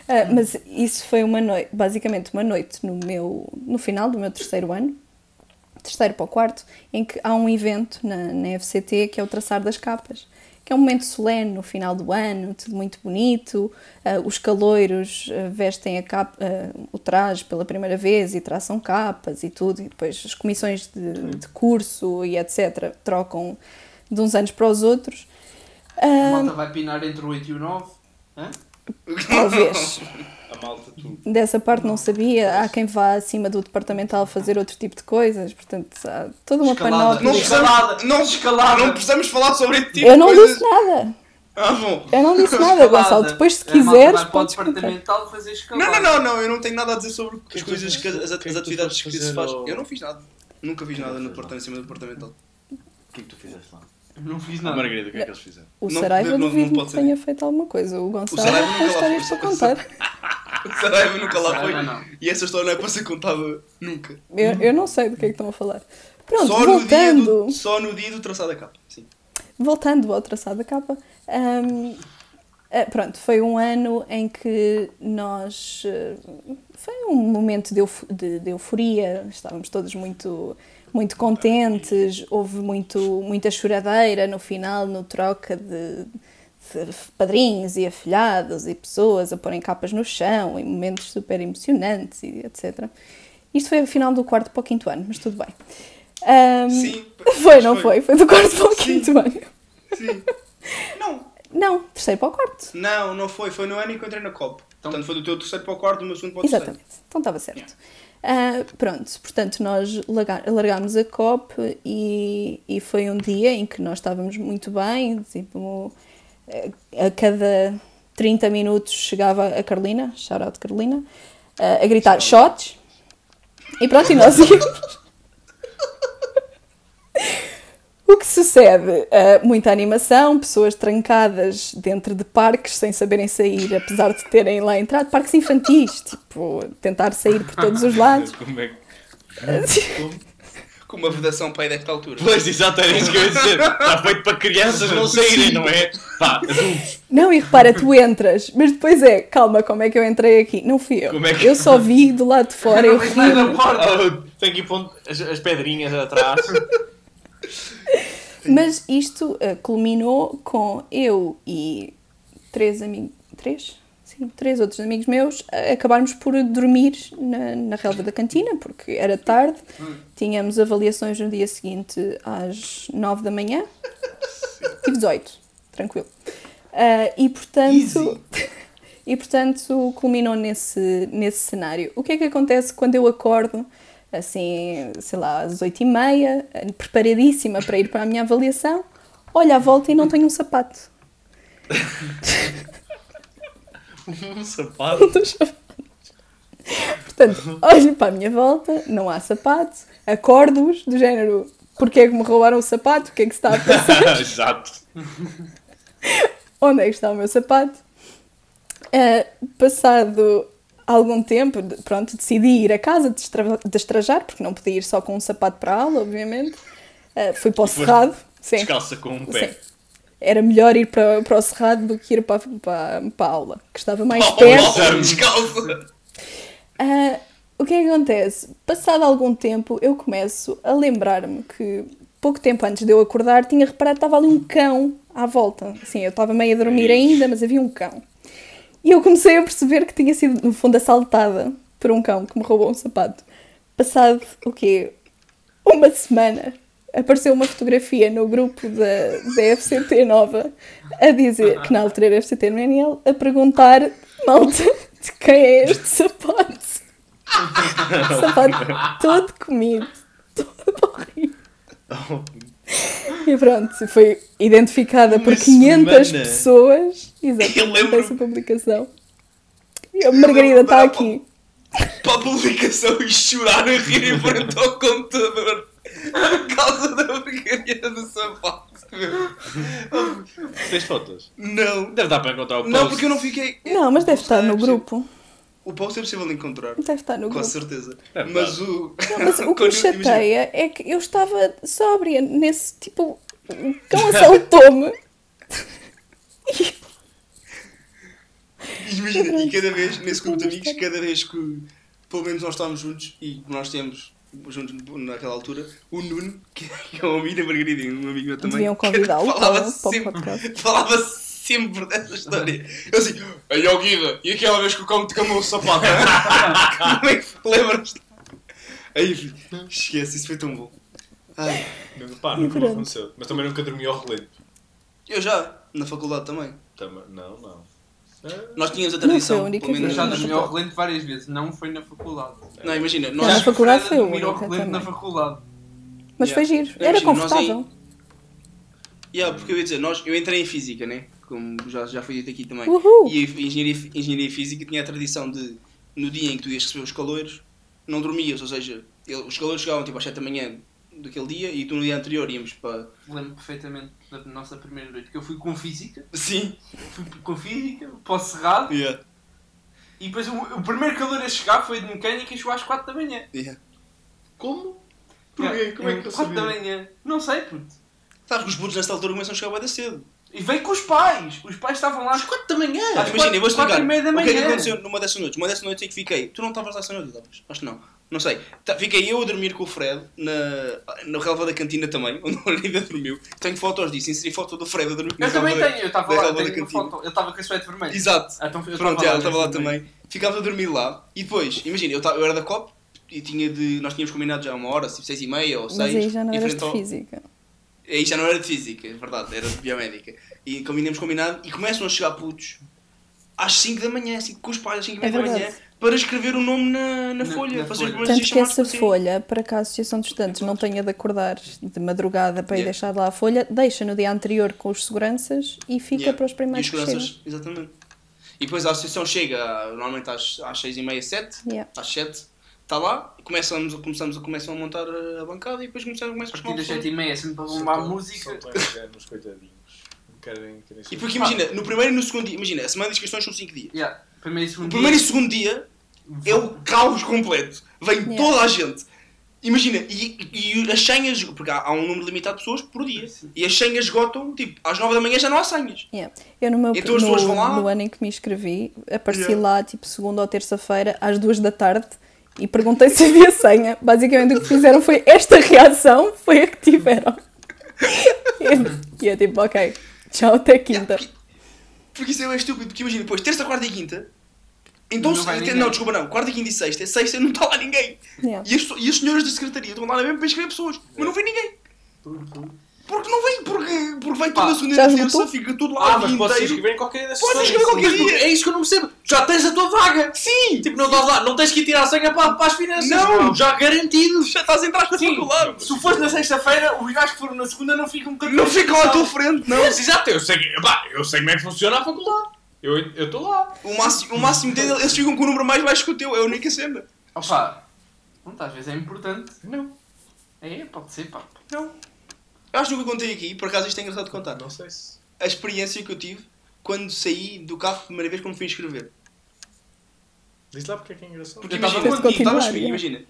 Ah, mas isso foi uma noite, basicamente uma noite no meu, no final do meu terceiro ano, terceiro para o quarto, em que há um evento na, na FCT que é o traçar das capas, que é um momento solene no final do ano, tudo muito bonito. ah, os caloiros ah, vestem capa, ah, o traje pela primeira vez e traçam capas e tudo, e depois as comissões de, de curso e etc. trocam de uns anos para os outros. A Ah, malta vai pinar entre o 8 e o 9. Hã? talvez. A malta, tu. Dessa parte não sabia. Há quem vá acima do departamental fazer outro tipo de coisas, portanto, há toda uma Escalada. panóplia. Não Não precisamos, Escalada. não, Escalada. não precisamos falar sobre este tipo Eu não coisas. disse nada. Ah, bom. Eu não disse nada, Gonçalo. Depois, se malta quiseres, o podes departamental fazer Não, escalada. não, não, não, eu não tenho nada a dizer sobre que as tu coisas, que, as, O as que é atividades que se faz. Eu não fiz nada. Nunca fiz nada no departamento, em cima do departamental. O que é que tu fizeste lá? Não fiz nada. Margarida, o que é que eles fizeram? O Não, Saraiva não- não duvido pode que ser. tenha feito alguma coisa. O Gonçalo tem histórias para contar. O Saraiva nunca lá foi. E essa história não é para ser contada nunca. Eu, eu não sei do que é que estão a falar. Pronto, Só no, dia voltando, do, só no dia do traçado da capa. Sim. voltando ao traçado da capa. hum, eh, pronto, foi um ano em que nós. eh, Foi um momento de, euf- de- de euforia, estávamos todos muito, muito contentes, houve muito, muita choradeira no final, no troca de, de padrinhos e afilhados e pessoas a porem capas no chão, em momentos super emocionantes e etc. Isto foi o final do quarto para o quinto ano, mas tudo bem. Hum, Sim. foi, não foi? Foi do quarto para o quinto ano. Sim. Não. Não, terceiro para o quarto. Não, não foi. Foi no ano em que eu entrei na COP. Portanto, foi do teu terceiro para o quarto, do meu segundo para o terceiro. Exatamente, então estava certo. Ah, pronto, portanto, nós largámos a COP e, e foi um dia em que nós estávamos muito bem, tipo, a cada 30 minutos chegava a Carolina, shout out Carolina, ah, a gritar shots e pronto, e nós íamos. O que sucede? Ah, muita animação, pessoas trancadas dentro de parques sem saberem sair, apesar de terem lá entrado. Parques infantis, tipo, tentar sair por todos os lados. Como é que. Com uma vedação para aí desta altura. Pois, exato, era isso que eu ia dizer. Está feito para crianças não saírem, não é? Pá, adultos. Não, e repara, tu entras, mas depois é, calma, como é que eu entrei aqui? Não fui eu. Como é que- Eu só vi do lado de fora, eu Não vês nada ri. na porta. Ah, Tenho que ir pondo as, as pedrinhas atrás. Mas isto eh, culminou com eu e três amigos. Três? Sim, três outros amigos meus, a- acabámos por dormir na, na relva da cantina, porque era tarde, tínhamos avaliações no dia seguinte às nove da manhã, tive 18, tranquilo. Ah, e portanto, e portanto culminou nesse, nesse cenário. O que é que acontece quando eu acordo, assim, sei lá, às oito e meia, preparadíssima para ir para a minha avaliação, olho à volta e não tenho um sapato. Um sapato. dos sapatos. Portanto, olho para a minha volta, não há sapato, acordo-os do género, porque é que me roubaram o sapato, o que é que se está a passar, Exato. onde é que está o meu sapato. Ah, passado algum tempo, pronto, decidi ir a casa destra- destrajar, porque não podia ir só com um sapato para a aula, obviamente. Ah, fui para o cerrado, sim. Descalça com um pé. Sim. Era melhor ir para, para o cerrado do que ir para, para, para a aula, que estava mais Oh, perto. oh, descalça. Ah, o que é que acontece? Passado algum tempo, eu começo a lembrar-me que pouco tempo antes de eu acordar, tinha reparado que estava ali um cão à volta. Assim, eu estava meio a dormir ainda, mas havia um cão. E eu comecei a perceber que tinha sido, no fundo, assaltada por um cão que me roubou um sapato. Passado o quê? Uma semana, apareceu uma fotografia no grupo da, da FCT Nova a dizer que na altura era FCT no NL, a perguntar, malta, de quem é este sapato? sapato todo comido, todo horrível. E pronto, foi identificada por Uma 500 semana? pessoas. Eu Exatamente, lembro- essa publicação. E a Margarida está aqui. Para a publicação e chorar a rir em frente ao computador por causa da porcaria do sapato. Tens fotos? Não. Deve dar para encontrar o post. Não, porque eu não fiquei. Não, mas deve estar no grupo. O post é possível de encontrar. Deve estar no Com grupo. certeza. É mas o. Não, mas o que me chateia é que eu estava sóbria nesse tipo. O cão assaltou-me. Imagina, e cada vez, nesse grupo de amigos, cada vez que pelo menos nós estávamos juntos e nós temos juntos naquela altura, o Nuno, que é um amigo da Margarida e um amigo meu também, Deviam convidá-lo falava para, para o sempre, podcast. falava sempre dessa história. Eu assim, aí ó Guida, e aquela vez que o cão te camou o sapato? Como é que lembras? Aí, esquece, isso foi tão bom. Ai, Pá, nunca me aconteceu. Mas também nunca dormi ao relento. eu já, na faculdade também. Também, não, não. Nós tínhamos a Não foi a tradição, única pelo Eu menos já vez. dormi ao relento várias vezes, não foi na faculdade. Não, imagina, Não, nós... na faculdade foi dormir ao relento na faculdade. Mas foi Yeah. giro. Era Imagina, nós aí- confortável. Yeah, porque eu ia dizer, nós, eu entrei em física, né? Como já, já foi dito aqui também. Uhul. E a engenharia, engenharia física tinha a tradição de, no dia em que tu ias receber os calores, não dormias, ou seja, ele- os calores chegavam tipo às 7 da manhã daquele dia e tu no dia anterior íamos para. Lembro perfeitamente da nossa primeira noite, que eu fui com física, Sim! fui com física, para o cerrado, Yeah. e depois o, o primeiro calor a chegar foi de mecânica e chegou às 4 da manhã. Yeah. Como? Yeah, Porquê? Como é que tu 4 da sabia? manhã. Não sei, puto. Sabes que os putos nesta altura começam a chegar bem da cedo. E veio com os pais. Os pais estavam lá às 4 da manhã. Ah, imagina, eu vou quatro explicar. e meia da O que é manhã. que aconteceu numa dessas noites? Uma dessas noites em que fiquei. Tu não estavas lá essa noite, estavas? Acho que não. Não sei. Tá, fiquei eu a dormir com o Fred na, na relva da cantina também, onde o Olivia dormiu. Tenho fotos disso, inseri foto do Fred a dormir na Eu também da- tenho, eu estava lá, relva da tenho uma foto. Ele estava com a suéte vermelho. Exato. Ah, então eu Pronto, estava lá ela estava lá nesse também. Ficámos a dormir lá e depois, imagina, eu, tava- eu era da COP e tinha de. Nós tínhamos combinado já uma hora, tipo seis e meia ou Mas seis. aí já não eras de ao- física. Aí já não era de física, é verdade, era de biomédica. E combinamos combinado e começam a chegar putos às 5 da manhã, assim, com os pais às 5 É da manhã, para escrever o nome na, na, Na- folha. na os folha. Tanto que essa folha, para que a Associação de Estudantes não tenha de acordar de madrugada para ir Yeah. deixar lá a folha, deixa no dia anterior com os seguranças e fica Yeah. para os E primeiros os que chegam. seguranças, exatamente. E depois a associação chega normalmente às, às 6 e meia, 7, Yeah. às 7, está lá, e começamos, a- começamos a, começam a montar a, a bancada e depois começam, começam A a partir das chamar 7 e meia, sempre para bombar música. Só para enganar nos coitadinhos. Não querem, querem E porque imagina, no primeiro e no segundo dia, imagina, a semana de inscrições são 5 dias. Yeah. Primeiro e segundo No primeiro e dia. segundo dia é o caos completo. Vem Yeah. toda a gente. Imagina, e, e as senhas, porque há, há um número limitado de pessoas por dia. Sim. E as senhas esgotam, tipo, às 9 da manhã já não há senhas. Yeah. Eu no, meu, Então as pessoas no, vão lá? no ano em que me inscrevi, apareci Yeah. lá tipo segunda ou terça-feira às duas da tarde e perguntei se havia senha. Basicamente o que fizeram foi esta reação, foi a que tiveram. e, e eu tipo, ok, tchau, até quinta. Porque isso é estúpido, porque imagina, depois, terça, quarta e quinta. Então, Não se- não, desculpa, não. Quarta, quinta e sexta. Sexta não está lá ninguém. Yeah. E as, e as senhoras da secretaria estão lá mesmo para escrever pessoas. Mas não vem ninguém. Porque não vem, porque, porque tudo Pá, na segunda e terça, fica tudo lá Ah, mas podes inscrever em qualquer dia dessas Podes inscrever qualquer dia. É isso que eu não percebo. Já tens a tua vaga. Sim! Tipo, não, lá, não tens que ir tirar a senha para, para as finanças. Não. Já garantido. Já estás a entrar na faculdade. Se fores na sexta-feira, os gajos que foram na segunda não ficam com a Não ficam à tua frente, não. Mas exato, eu sei, que- pá, eu sei como é que funciona a faculdade. Eu estou lá. O máximo, o máximo dele, eles ficam com o número mais baixo que o teu. É a única cena. Opa, pronto, às vezes é importante. Não. É, pode ser, pá. Não. Eu acho que nunca contei aqui, por acaso isto é engraçado de contar. Não sei se. A experiência que eu tive quando saí do carro a primeira vez quando fui inscrever. Diz lá porque é que é engraçado. Porque imagina, estavas Continuar, comigo, yeah. imagina.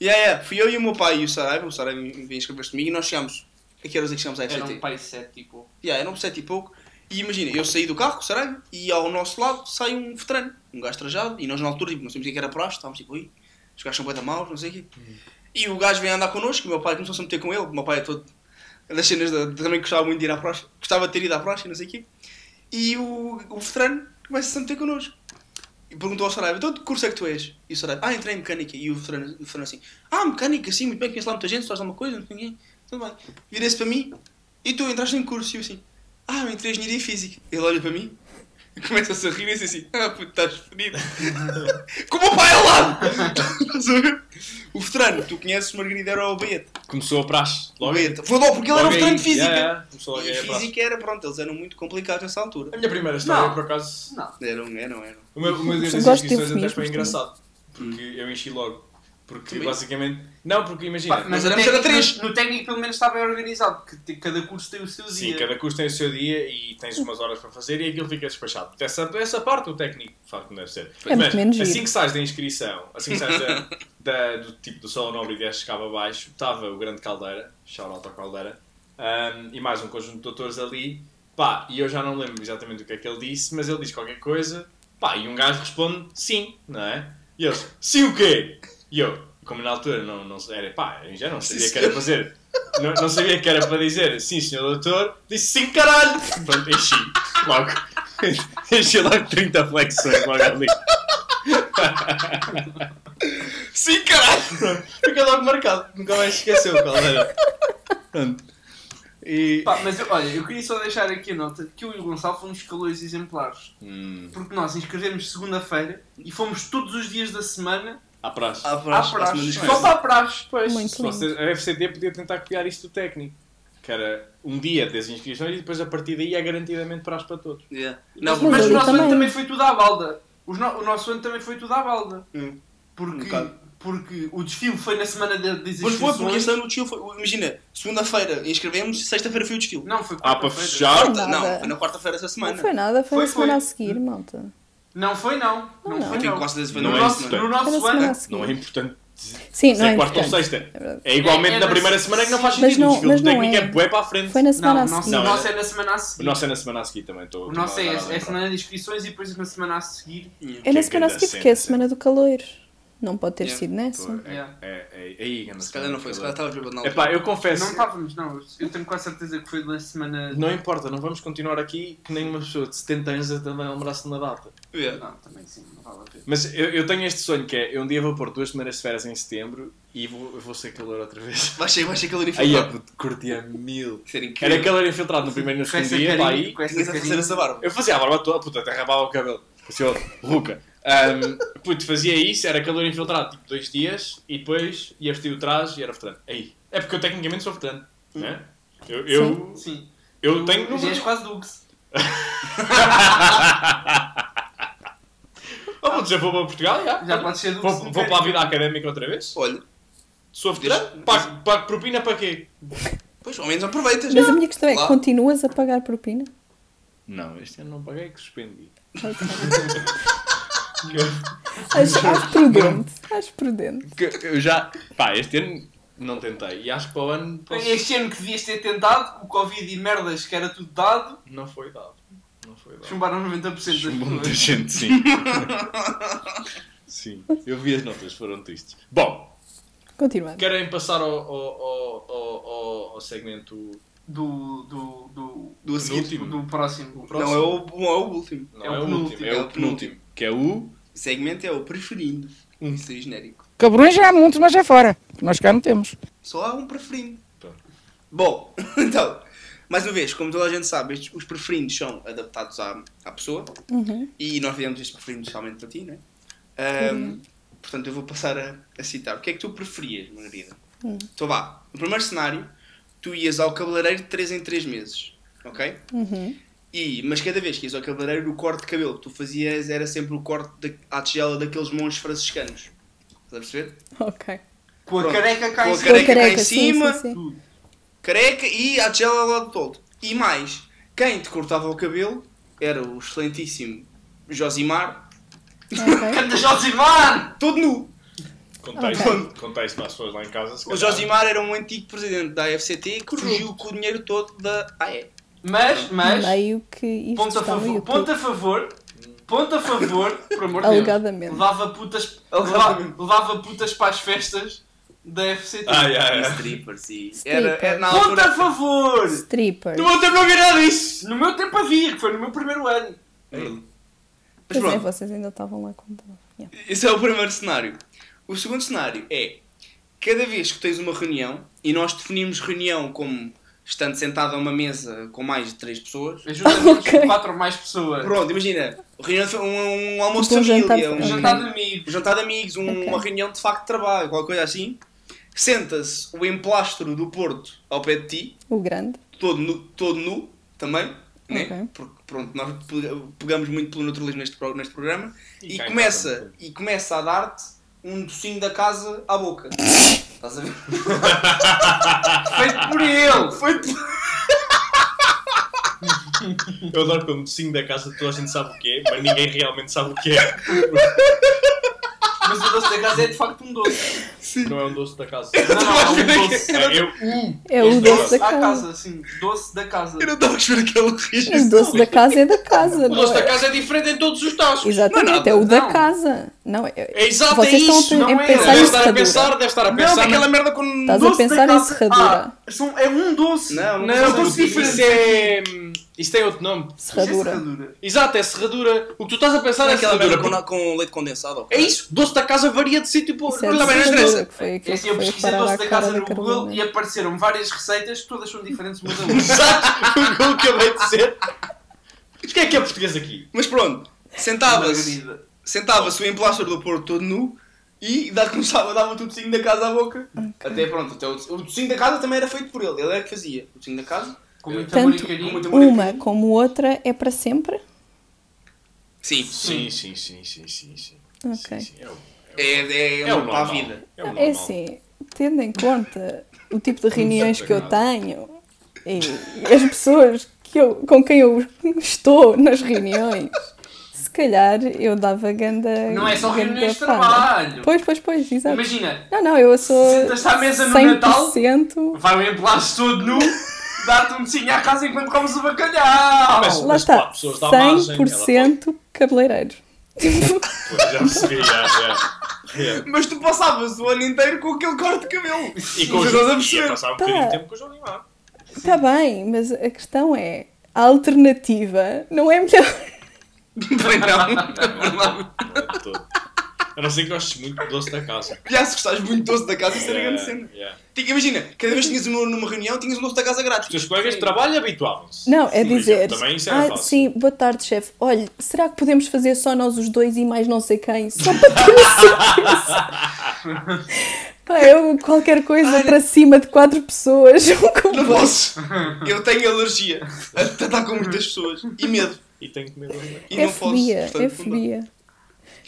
Yeah, yeah, fui eu e o meu pai e o Saraiva. O Saraiva veio inscrever-se comigo e nós chegámos. A que horas é que chegámos à Era FCT? um pai cético. Yeah, eram sete e pouco. E imagina, eu saí do carro com o Saraiva e ao nosso lado sai um veterano, um gajo trajado. E nós na altura tipo, não sabíamos o que era praxe, estávamos tipo, ui, os gajos são bem da maus, não sei o quê. E o gajo vem andar connosco, o meu pai começou-se a meter com ele. O meu pai é todo. Das cenas também gostava muito de ir à praxe, gostava de ter ido à praxe não sei o quê. E o, o veterano começa-se a meter connosco. E perguntou ao Saraiva, então que curso é que tu és? E o Saraiva, ah, entrei em mecânica. E o veterano, o veterano assim, ah, mecânica, sim, muito bem, conheço lá muita gente, faz alguma coisa, não sei ninguém. Tudo bem. Vira-se para mim, e tu entraste em curso? E eu assim, ah, eu entrei em engenharia física. Ele olha para mim, e começa-se a rir e diz assim, ah, puto, estás fodido. Com o pai ao lado! Estás a ver? o veterano, tu conheces Margarida, era o Baeta. Começou a praxe. O Logo. Baeta. Foi logo, porque ele era um Logo veterano de física. Yeah, yeah. Começou logo E aí a praxe. física era, pronto, eles eram muito complicados nessa altura. A minha primeira história, Não. por acaso, Não. Eram, eram, eram. o meu, o meu dia das Gosto de inscrições até eufemismos foi também. engraçado. Porque eu enchi logo. Porque Também. basicamente. Não, porque imagina. Pá, Mas éramos era três. No, no técnico, pelo menos, está bem organizado, porque te- cada curso tem o seu Sim, dia. cada curso tem o seu dia e tens umas horas para fazer e aquilo fica despachado. Essa, essa parte o técnico faz como deve ser. É menos assim giro. que sais da inscrição, assim que sais da, da- do tipo do Salão Nobre e desces cá abaixo, estava o grande Caldeira, ao Caldeira, ahm, e mais um conjunto de doutores ali, pá, e eu já não lembro exatamente o que é que ele disse, mas ele disse qualquer coisa, pá, e um gajo responde sim, não é? E eles, sim o quê? E eu, como na altura não, não era, pá, eu já não sabia que era para fazer, não, não sabia que era para dizer sim, senhor doutor, disse sim, caralho! Pronto, enchi, logo, enchi logo 30 flexões, logo ali. Sim, caralho! Fica logo marcado, nunca mais esqueceu qual era. Pronto. E. Pá, mas eu- olha, eu queria só deixar aqui a nota que eu e o Gonçalo fomos calores exemplares. Hum, Porque nós inscrevemos segunda-feira e fomos todos os dias da semana à praxe. À à praxe, à praxe. Só para a praxe. Pois, Muito lindo. a FCT podia tentar copiar isto do técnico. Que era um dia das inscrições e depois a partir daí é garantidamente praxe para todos. Yeah. Não, mas, ali o nosso ano também. também foi tudo à balda. Os no- o nosso ano também foi tudo à balda. Hum. Um Porque, bocado. porque o desfile foi na semana de, das Pois foi, porque inscrições. este ano o desfile foi. Imagina, segunda-feira inscrevemos, sexta-feira foi o desfile. Não, foi Ah, para fechar? Quarta, Nada. não, foi na quarta-feira essa semana. Não foi nada, foi, Foi, na semana foi. a seguir, malta. Não foi não. Não, Não. foi Eu tenho não. quase certeza que foi No Não na é nosso, no nosso ano. Não é importante Sim, não é é quarta ou importante. sexta. É. É igualmente É- é na na- primeira semana que não faz sentido. não- o desfile não técnico é. é bué para a frente. Foi na Não, semana o a seguir. o Não, nosso é- é na semana a O seguir. nosso é na semana a seguir também. Estou, O nosso é, é a semana de inscrições e depois na semana a seguir. É na Que semana a seguir, porque é a semana do calor. Não pode ter Yeah. sido nessa. É, é, é, é, aí, Se calhar não foi, se calhar estava bêbado na É eu confesso. Não estávamos, não. Eu tenho quase certeza que foi na semana. Não importa, não vamos continuar aqui que nem uma pessoa de 70 anos a lembrar-se na data. Não, também sim, não vale a pena. Mas eu, eu tenho este sonho que é, eu um dia vou pôr duas semanas de férias em setembro e vou, eu vou ser calor outra vez. Vai ser, vai ser Aí é infiltrado. puto, curtia mil. Era calor infiltrado no primeiro e no segundo dia, pá, aí. com Tinhas a fazer essa barba. Eu fazia a barba toda, puta, até rabava o cabelo. Parecia o Ruca. Um, puto, fazia isso, era calor infiltrado, tipo dois dias, e depois ia vestir o traje e era veterano. Aí. É porque eu tecnicamente sou veterano, né? Eu, eu, Sim. eu tenho... Já és quase Dux. Já vou para Portugal, já. Já podes ser Dux. Vou, vou para a vida académica outra vez? Olha, Sou veterano? Pago, pago propina para quê? pois ao menos aproveitas. Mas a minha questão é, Lá. continuas a pagar propina? Não, este ano não paguei, que suspendi. Acho, acho prudente. Acho prudente. Que eu já... Pá, este ano não tentei. E acho que para o ano... posso- Este ano que devias ter tentado, com o Covid e merdas que era tudo dado, Não foi dado. Não foi chumbaram 90% das Chumbou muita pessoas. gente, sim. sim, eu vi as notas, foram tristes. Bom, Continuando. querem passar ao, ao, ao, ao, ao- segmento do. do. do. Do a seguir. Penúltimo. do próximo. Não, é o, não é o último. Não É é, o o penúltimo. último, é É o o penúltimo. Que é o. O segmento é o preferindo. Um. Isso é genérico. Cabrões já há muitos, mas é fora. Nós cá não temos. Só há um preferindo. Pronto. Bom, então, mais uma vez, como toda a gente sabe, estes, os preferindos são adaptados à, à pessoa Uhum. e nós fizemos este preferindo especialmente para ti, não é? Ahm, portanto, eu vou passar a, a citar. O que é que tu preferias, Margarida? Hum. Então vá, no primeiro cenário, tu ias ao cabeleireiro de 3 em 3 meses, ok? Uhum. E, mas cada vez que ias ao cabeleireiro, o corte de cabelo que tu fazias era sempre o corte de, à tigela daqueles monges franciscanos. Estás a perceber? Ok. Com a Pronto. careca cá Com em a cima. careca cá em Careca, sim, cima, sim, sim. Careca e à tigela ao lado todo. E mais, quem te cortava o cabelo era o excelentíssimo Josimar. Canta Josimar! todo nu. Conta isso, isso para as pessoas lá em casa. se O. Josimar era um antigo presidente da AFCT que fugiu com o dinheiro todo da AE. Mas, mas, Meio que isto ponto a favor, YouTube. ponto a favor, ponto a favor, por amor de Deus. Alegadamente. Levava putas, levava, levava putas para as festas da FCT. Ah, yeah, E yeah. strippers e... Strippers. Era, era Ponto a altura... favor! Strippers. No meu tempo não havia nada disso! No meu tempo havia, que foi no meu primeiro ano. Mas Pois é, vocês ainda estavam lá quando. Yeah. esse é o primeiro cenário. O segundo cenário é, cada vez que tens uma reunião, e nós definimos reunião como estando sentado a uma mesa com mais de três pessoas, Ajuda-me Ok. com quatro ou mais pessoas. pronto, imagina, reunião de, um, um almoço Tipo um de família, jantar de- um, Um Ok. jantar de amigos. um jantar de amigos, um- Ok. uma reunião de facto de trabalho, qualquer coisa assim, senta-se o emplastro do Porto ao pé de ti, O grande. todo nu, todo nu também, né? Porque pronto, nós pe- pegamos muito pelo naturalismo neste, neste programa E e, começa, casa, e começa a dar-te um docinho da casa à boca. Estás a ver? Feito por ele! Foi Eu adoro quando docinho da casa toda a gente sabe o que é, mas ninguém realmente sabe o que é. Mas o doce da casa é de facto um doce. Não é um doce da casa. Não, não, é um doce. É, eu, É o doce da casa. casa, sim. Doce da casa. Eu não estava a esperar que ele risse. O doce da casa é da casa. o não doce da é? casa é diferente em todos os taços. Exatamente, Não é é o da não. casa. Não, é, É exato, Vocês é estão isso. a não pe- é. pensar Deve em estar a pensar, serradura. deve estar a Não, pensar. aquela mas- merda com. Estás a pensar em serradura. São- é um doce. Não, não, não é um doce Isso diferente. é. Isso tem outro nome. Serradura. Serradura. Exato, é serradura. O que tu estás a pensar é aquela serradura. merda com, com leite condensado. É isso, doce da casa varia de sítio para é Não, de também não serradura, interessa. que É assim, que eu pesquisei doce da casa da no Google e apareceram várias receitas, todas são diferentes umas da outra. Exato, o que eu acabei de dizer. Mas quem é que é português aqui? Mas pronto, sentava-se sentava-se o emplastro do Porto todo nu e dá- começava, dava-te o docinho da casa à boca. Até pronto, até o, o docinho da casa também era feito por ele, ele era que fazia. O docinho da casa? Com muito Tanto Uma como outra é para sempre? Sim, Sim, sim, sim, sim, sim. sim. Ok. Sim, sim, é é, é, É o uma para a normal. vida. É o É assim, tendo em conta o tipo de reuniões que eu tenho e as pessoas que eu, com quem eu estou nas reuniões, calhar eu dava ganda. Não é só reuniões de trabalho. Pois, pois, pois, exato. Imagina, Não, não, eu sou Sentas-te à mesa no Natal? 100%. vai o emplasto todo nu, dá-te um docinho à casa enquanto comes o bacalhau. Mas- Lá mas está, pessoas da margem, ela 100% cabeleireiros. Pois, já percebi, já, já. já. Mas tu passavas o ano inteiro com aquele corte de cabelo. E com os estás a passar um Tá. bocadinho de tempo com o João Limar. Está bem, mas a questão é: a alternativa não é melhor. Também não. Todo. A não ser que gostes muito do doce da casa. Já se gostares muito doce da casa, isso era grande cena. yeah. Imagina, cada vez que tinhas um- numa reunião, tinhas um doce da casa Os grátis. teus colegas de trabalho habituavam-se. Não, é dizer. Também isso era ah, fácil. sim, boa tarde, chefe. Olha, será que podemos fazer só nós os dois e mais não sei quem? Só para ter certeza. Pá, eu, qualquer coisa para cima de quatro pessoas. Não posso. Eu tenho alergia a tratar com muitas pessoas. E medo. E tenho que medo. E é não posso. fobia, portanto, é fobia.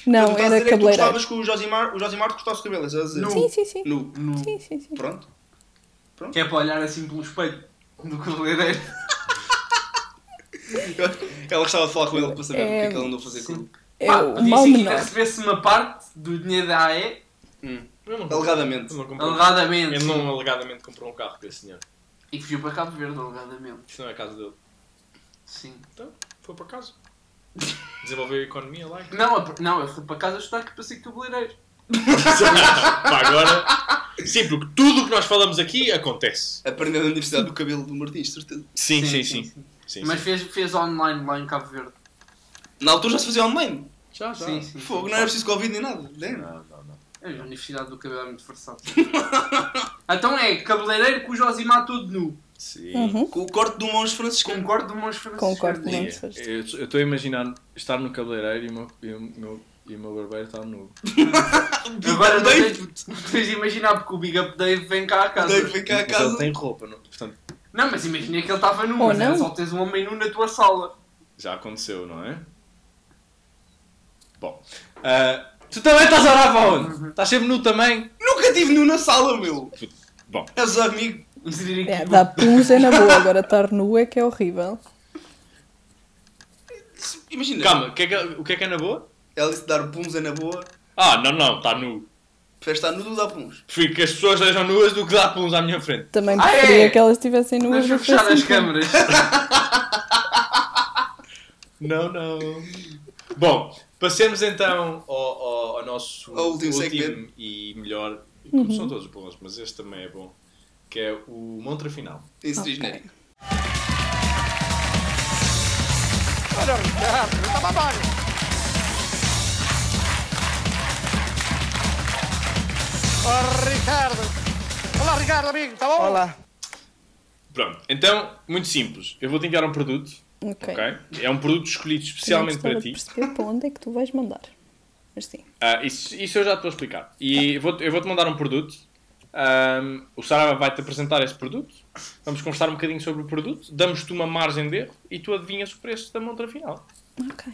Não, era é que tu cabeleireiro. gostavas que o Josimar, o Josimar te cortasse o cabelo, estás a dizer? Sim, sim, sim. Nu. No- Sim, sim, sim. Pronto. Que é para olhar assim pelo espelho do cabeleireiro. Ela gostava de falar com ele para saber É, o que é que ele andou a fazer com ele. É Pá, o mal que menor. recebesse uma parte do dinheiro da AE, Eu não Alegadamente. Eu não comprei. alegadamente. Ele não alegadamente comprou um carro desse senhor. E fugiu para Cabo Verde, alegadamente. Isto não é a casa dele. Sim. Então, foi para casa. Desenvolveu a economia lá. Não, eu- não, eu fui para casa estudar que passei cabeleireiro. Pá, agora. Sim, porque tudo o que nós falamos aqui acontece. Aprendeu na Universidade do Cabelo do Martins, certeza. Sim, sim, sim. sim. Mas fez, fez online lá em Cabo Verde. Na altura já se fazia online. Já, já. Sim, sim. Fogo, não era preciso Covid nem nada. né? Não, não, não. A Universidade do Cabelo é muito versátil. então é cabeleireiro com o Josimar todo nu. Sim. Uhum. Com o corte do monge franciscano. Concordo do monge franciscano. Concordo Sim, muito. foste. Eu eu estou a imaginar estar no cabeleireiro e o meu, e o meu, e o meu barbeiro está nu. Agora não tens, tens de imaginar porque o Big Up Dave vem cá a casa. Dave vem cá a Mas ele casa. tem roupa, não? portanto Não, mas imagina que ele estava nu, mas era não. só tens um homem nu na tua sala. já aconteceu, não é? Bom, ah, tu também estás a orar para onde? Estás sempre nu também? Nunca tive nu na sala, meu. Bom, És amigo. É, dá puns é na boa, agora estar nu é que é horrível. Imagina. calma, o que é que, o que, é, que é na boa? Ela disse dar puns é na boa. Ah, não, não, está nu. Preferes estar nu do dar puns. Prefiro que as pessoas estejam nuas do que dar puns à minha frente. Também Ah, preferia é? que elas estivessem nuas Vamos do que fechar as assim. câmaras. Não, não. Bom, passemos então ao, ao, ao nosso último segmento. e melhor, como são todos bons, mas este também é bom, que é o Montra Final. Inserir Ok. genérico. Ricardo. Olá, Ricardo, amigo, tá bom? Olá. Pronto, então, muito simples. Eu vou-te enviar um produto, Ok. ok? É um produto escolhido especialmente para ti. perceber para onde é que tu vais mandar. Mas sim. Ah, isso, isso eu já te vou explicar. E vou, eu vou-te mandar um produto. Ahm, o Sarava vai-te apresentar esse produto. Vamos conversar um bocadinho sobre o produto. Damos-te uma margem de erro e tu adivinhas o preço da montra final. Ok.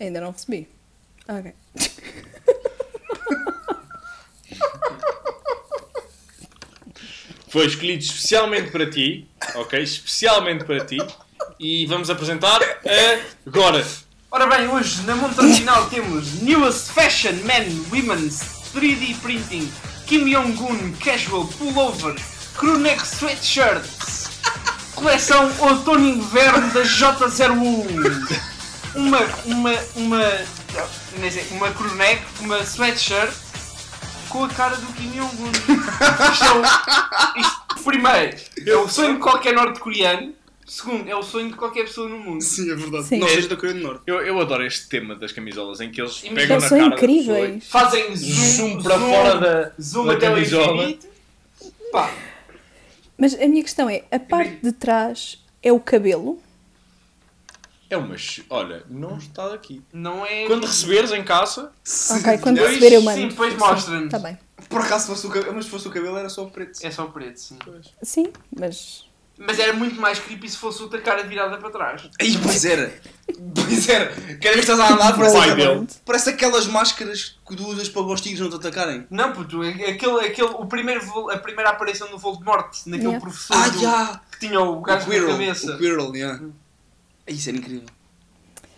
Ainda não recebi. Ok. Foi escolhido especialmente para ti, ok? Especialmente para ti. E vamos apresentar agora. Ora bem, hoje na montra final temos Newest Fashion Men Women's 3D Printing Kim Jong-un Casual Pullover Crewneck Sweatshirts Coleção Outono Inverno da J01. Uma, uma, uma, nem sei, uma crewneck, uma sweatshirt com a cara do Kim Jong-un. Isto é o, isto, primeiro, é o sonho de qualquer norte-coreano Segundo, é o sonho de qualquer pessoa no mundo Sim, é verdade. Sim. Não seja da Coreia do Norte. Eu, eu adoro este tema das camisolas em que eles pegam na cara da incríveis. Fazem pessoa, zoom, zoom para fora da, zoom da até o camisola. Pá, Mas a minha questão é: a parte de trás é o cabelo? É uma. Olha, não está aqui. não é. Quando receberes em casa, Ok, quando Depois- receber eu mando. sim, depois mostra-nos. Tá bem. Por acaso fosse o cabelo, mas se fosse o cabelo era só o preto. É só preto, sim. Sim, mas. Mas era muito mais creepy se fosse outra cara virada para trás. Aí, pois era. Pois era. Cada vez que estás a andar, parece, Pai aquela- dele. parece aquelas máscaras que tu usas para os tigres não te atacarem. Não, puto, é- aquele, aquele, o primeiro, a primeira aparição do Voldemort, naquele Yeah. professor Ah, do- já! que tinha o O gajo na Quirrell. cabeça. O Quirrell, yeah. Isso era incrível.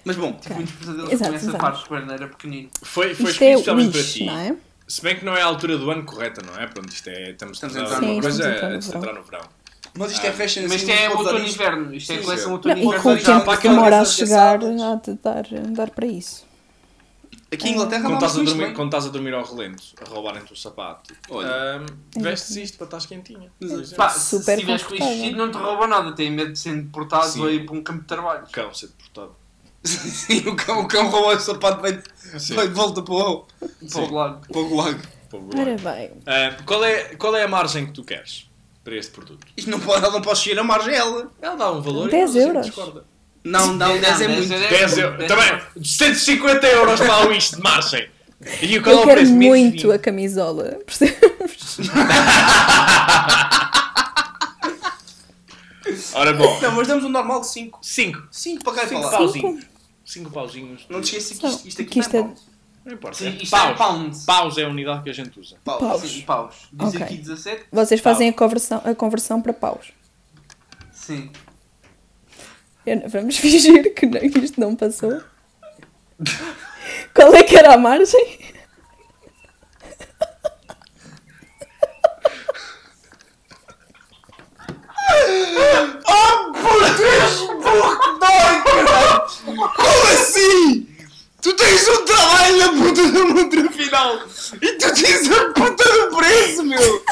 Mas bom, Tive muitos pesadelos com essa parte quando era pequenino. foi, foi Isto é especialmente para ti. não é? Se bem que não é a altura do ano correta, não é? Pronto, isto é. Estamos, Estamos a entrar numa coisa estamos a entrar no verão. Mas isto é fashion Mas assim, isto é não outono e inverno. Isto é Sim, coleção outono Não, e inverno. com o já tempo para que aquela demora a chegar, há de dar, dar para isso. Aqui em Inglaterra Quando dá estás, a dormir, bem. quando estás a dormir ao relento, a roubarem-te o sapato, Olha. ahm, vestes isto para estar quentinha. Pá, se Super estiveres com isto não te rouba nada, tem medo de ser deportado Sim. ir para um campo de trabalho. Cão ser deportado. Sim, o cão, o cão roubou o sapato vai, vai de volta para o, Para o lado. para o gulag. Povo Ora lá. bem, Ah, qual, é, qual é a margem que tu queres para este produto? Isto não pode, ela não pode chegar a margem a ela. Ela dá um valor 10 e euros. discorda. Não, não, 10 é Não, muito. 10 é 10 euros. Também, 150 euros para o isto de margem. E o é eu o quero preço? Menos muito 20. a camisola, percebes? Ora bom, Não, mas damos um normal de 5. 5. 5 para cá e para 5 lá. pauzinhos. 5 pauzinhos. Não te esqueças que isto, isto aqui Que isto não é- é. Não importa. Sim, é isto é paus. pounds. Paus é a unidade que a gente usa. Paus. Paus. Sim, paus. Diz Ok. aqui 17? Vocês fazem a conversão, a conversão para paus. Sim. Eu- vamos fingir que, não- que isto não passou. Qual é que era a margem? Como assim? Tu tens um trabalho na puta da montra final e tu tens a puta do preço, meu!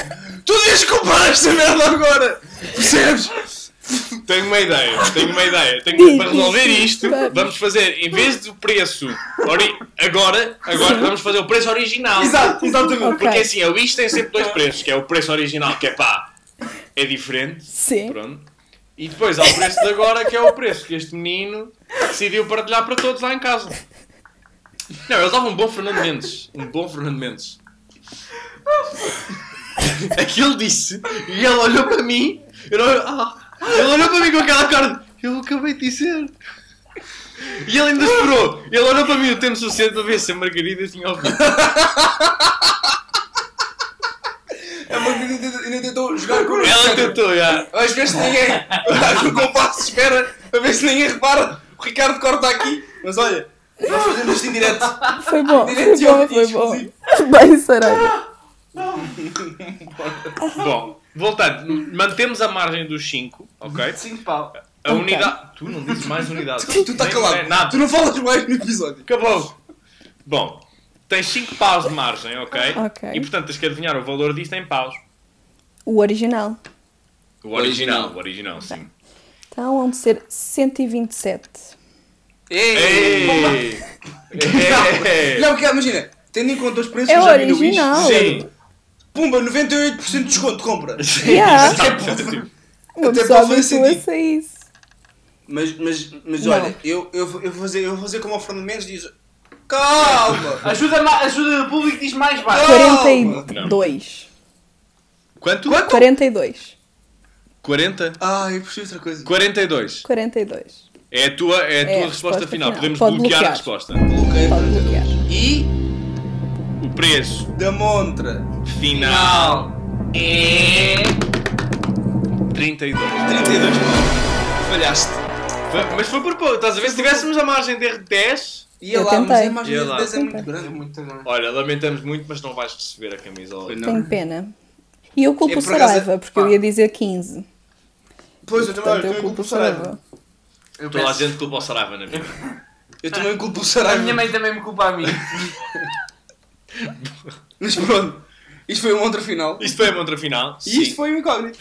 Tu tens que comprar esta merda agora! Percebes? Tenho uma ideia, tenho uma ideia. Tenho, para resolver isto, vamos fazer, em vez do preço agora, agora vamos fazer o preço original. Exato, exatamente. Okay. Porque assim, a lista tem sempre dois preços, que é o preço original, que é pá, é diferente. Sim. Pronto. E depois há o preço de agora, que é o preço que este menino decidiu partilhar para todos lá em casa. Não, ele dava um bom Fernando Mendes. Um bom Fernando Mendes. Aquilo disse, e ele olhou para mim, ele olhou, ah, ele olhou para mim com aquela cara de, eu acabei de dizer. E ele ainda esperou. Ele olhou para mim o tempo suficiente para ver se a Margarida tinha ouvido. É uma que ainda- tentou jogar com Ela tentou, já. Vais ver se ninguém. O compasso espera a ver se ninguém repara. O Ricardo corta aqui. Mas olha, nós fazemos isto em direto. Foi bom, foi Direto e bom, foi bom. Bem, Saraiva. Bom, voltando, mantemos a margem dos 5, ok? 5 pau. A Ok. unidade. Tu não dizes mais unidade. Tu está Nem- calado. nem- Nada. Tu não falas mais no episódio. Acabou. Bom, tens 5 paus de margem, ok? Ok. E portanto tens que adivinhar o valor disto em paus. O original. O original, Original. o original, sim. Então vão ser 127. Ei! Ei! Ei! Não, porque imagina, tendo em conta os preços É que eu já vi no Wish, original. Sim! pumba, 98% de desconto, compra. Yeah. Uma Até pessoa pode fazer habitua-se a isso. Mas, mas, mas Não. olha, eu, eu, vou- eu, vou fazer, eu vou fazer como o Fernando Mendes diz. Calma! Ajuda, ma- ajuda o público diz mais baixo. Calma. 42. Quanto? 42. 40? Ah, eu preciso outra coisa. 42. 42. É a tua, é a tua É a resposta, resposta final. final. Podemos Pode bloquear, a bloquear. resposta. Bloqueio. Pode bloquear. E O preço da montra. final É. 32. 32 pau. Falhaste. Foi- mas foi por pouco, estás a ver? Se tivéssemos a margem de 10, Ia Eu lá, mas a margem Ia de lá. 10 é muito grande. Muito grande. olha, lamentamos muito, mas não vais receber a camisola. Tenho pena. E eu culpo É, o Saraiva, porque eu ia dizer 15. Pois, eu também, Portanto, eu culpo culpo o o Saraiva. Eu Toda a peço. gente culpa o Saraiva na vida. Eu também culpo o A Saraiva. minha mãe também me culpa a mim. Mas pronto. Isto foi a montra final. Isto foi a montra final? E isto foi o incógnito.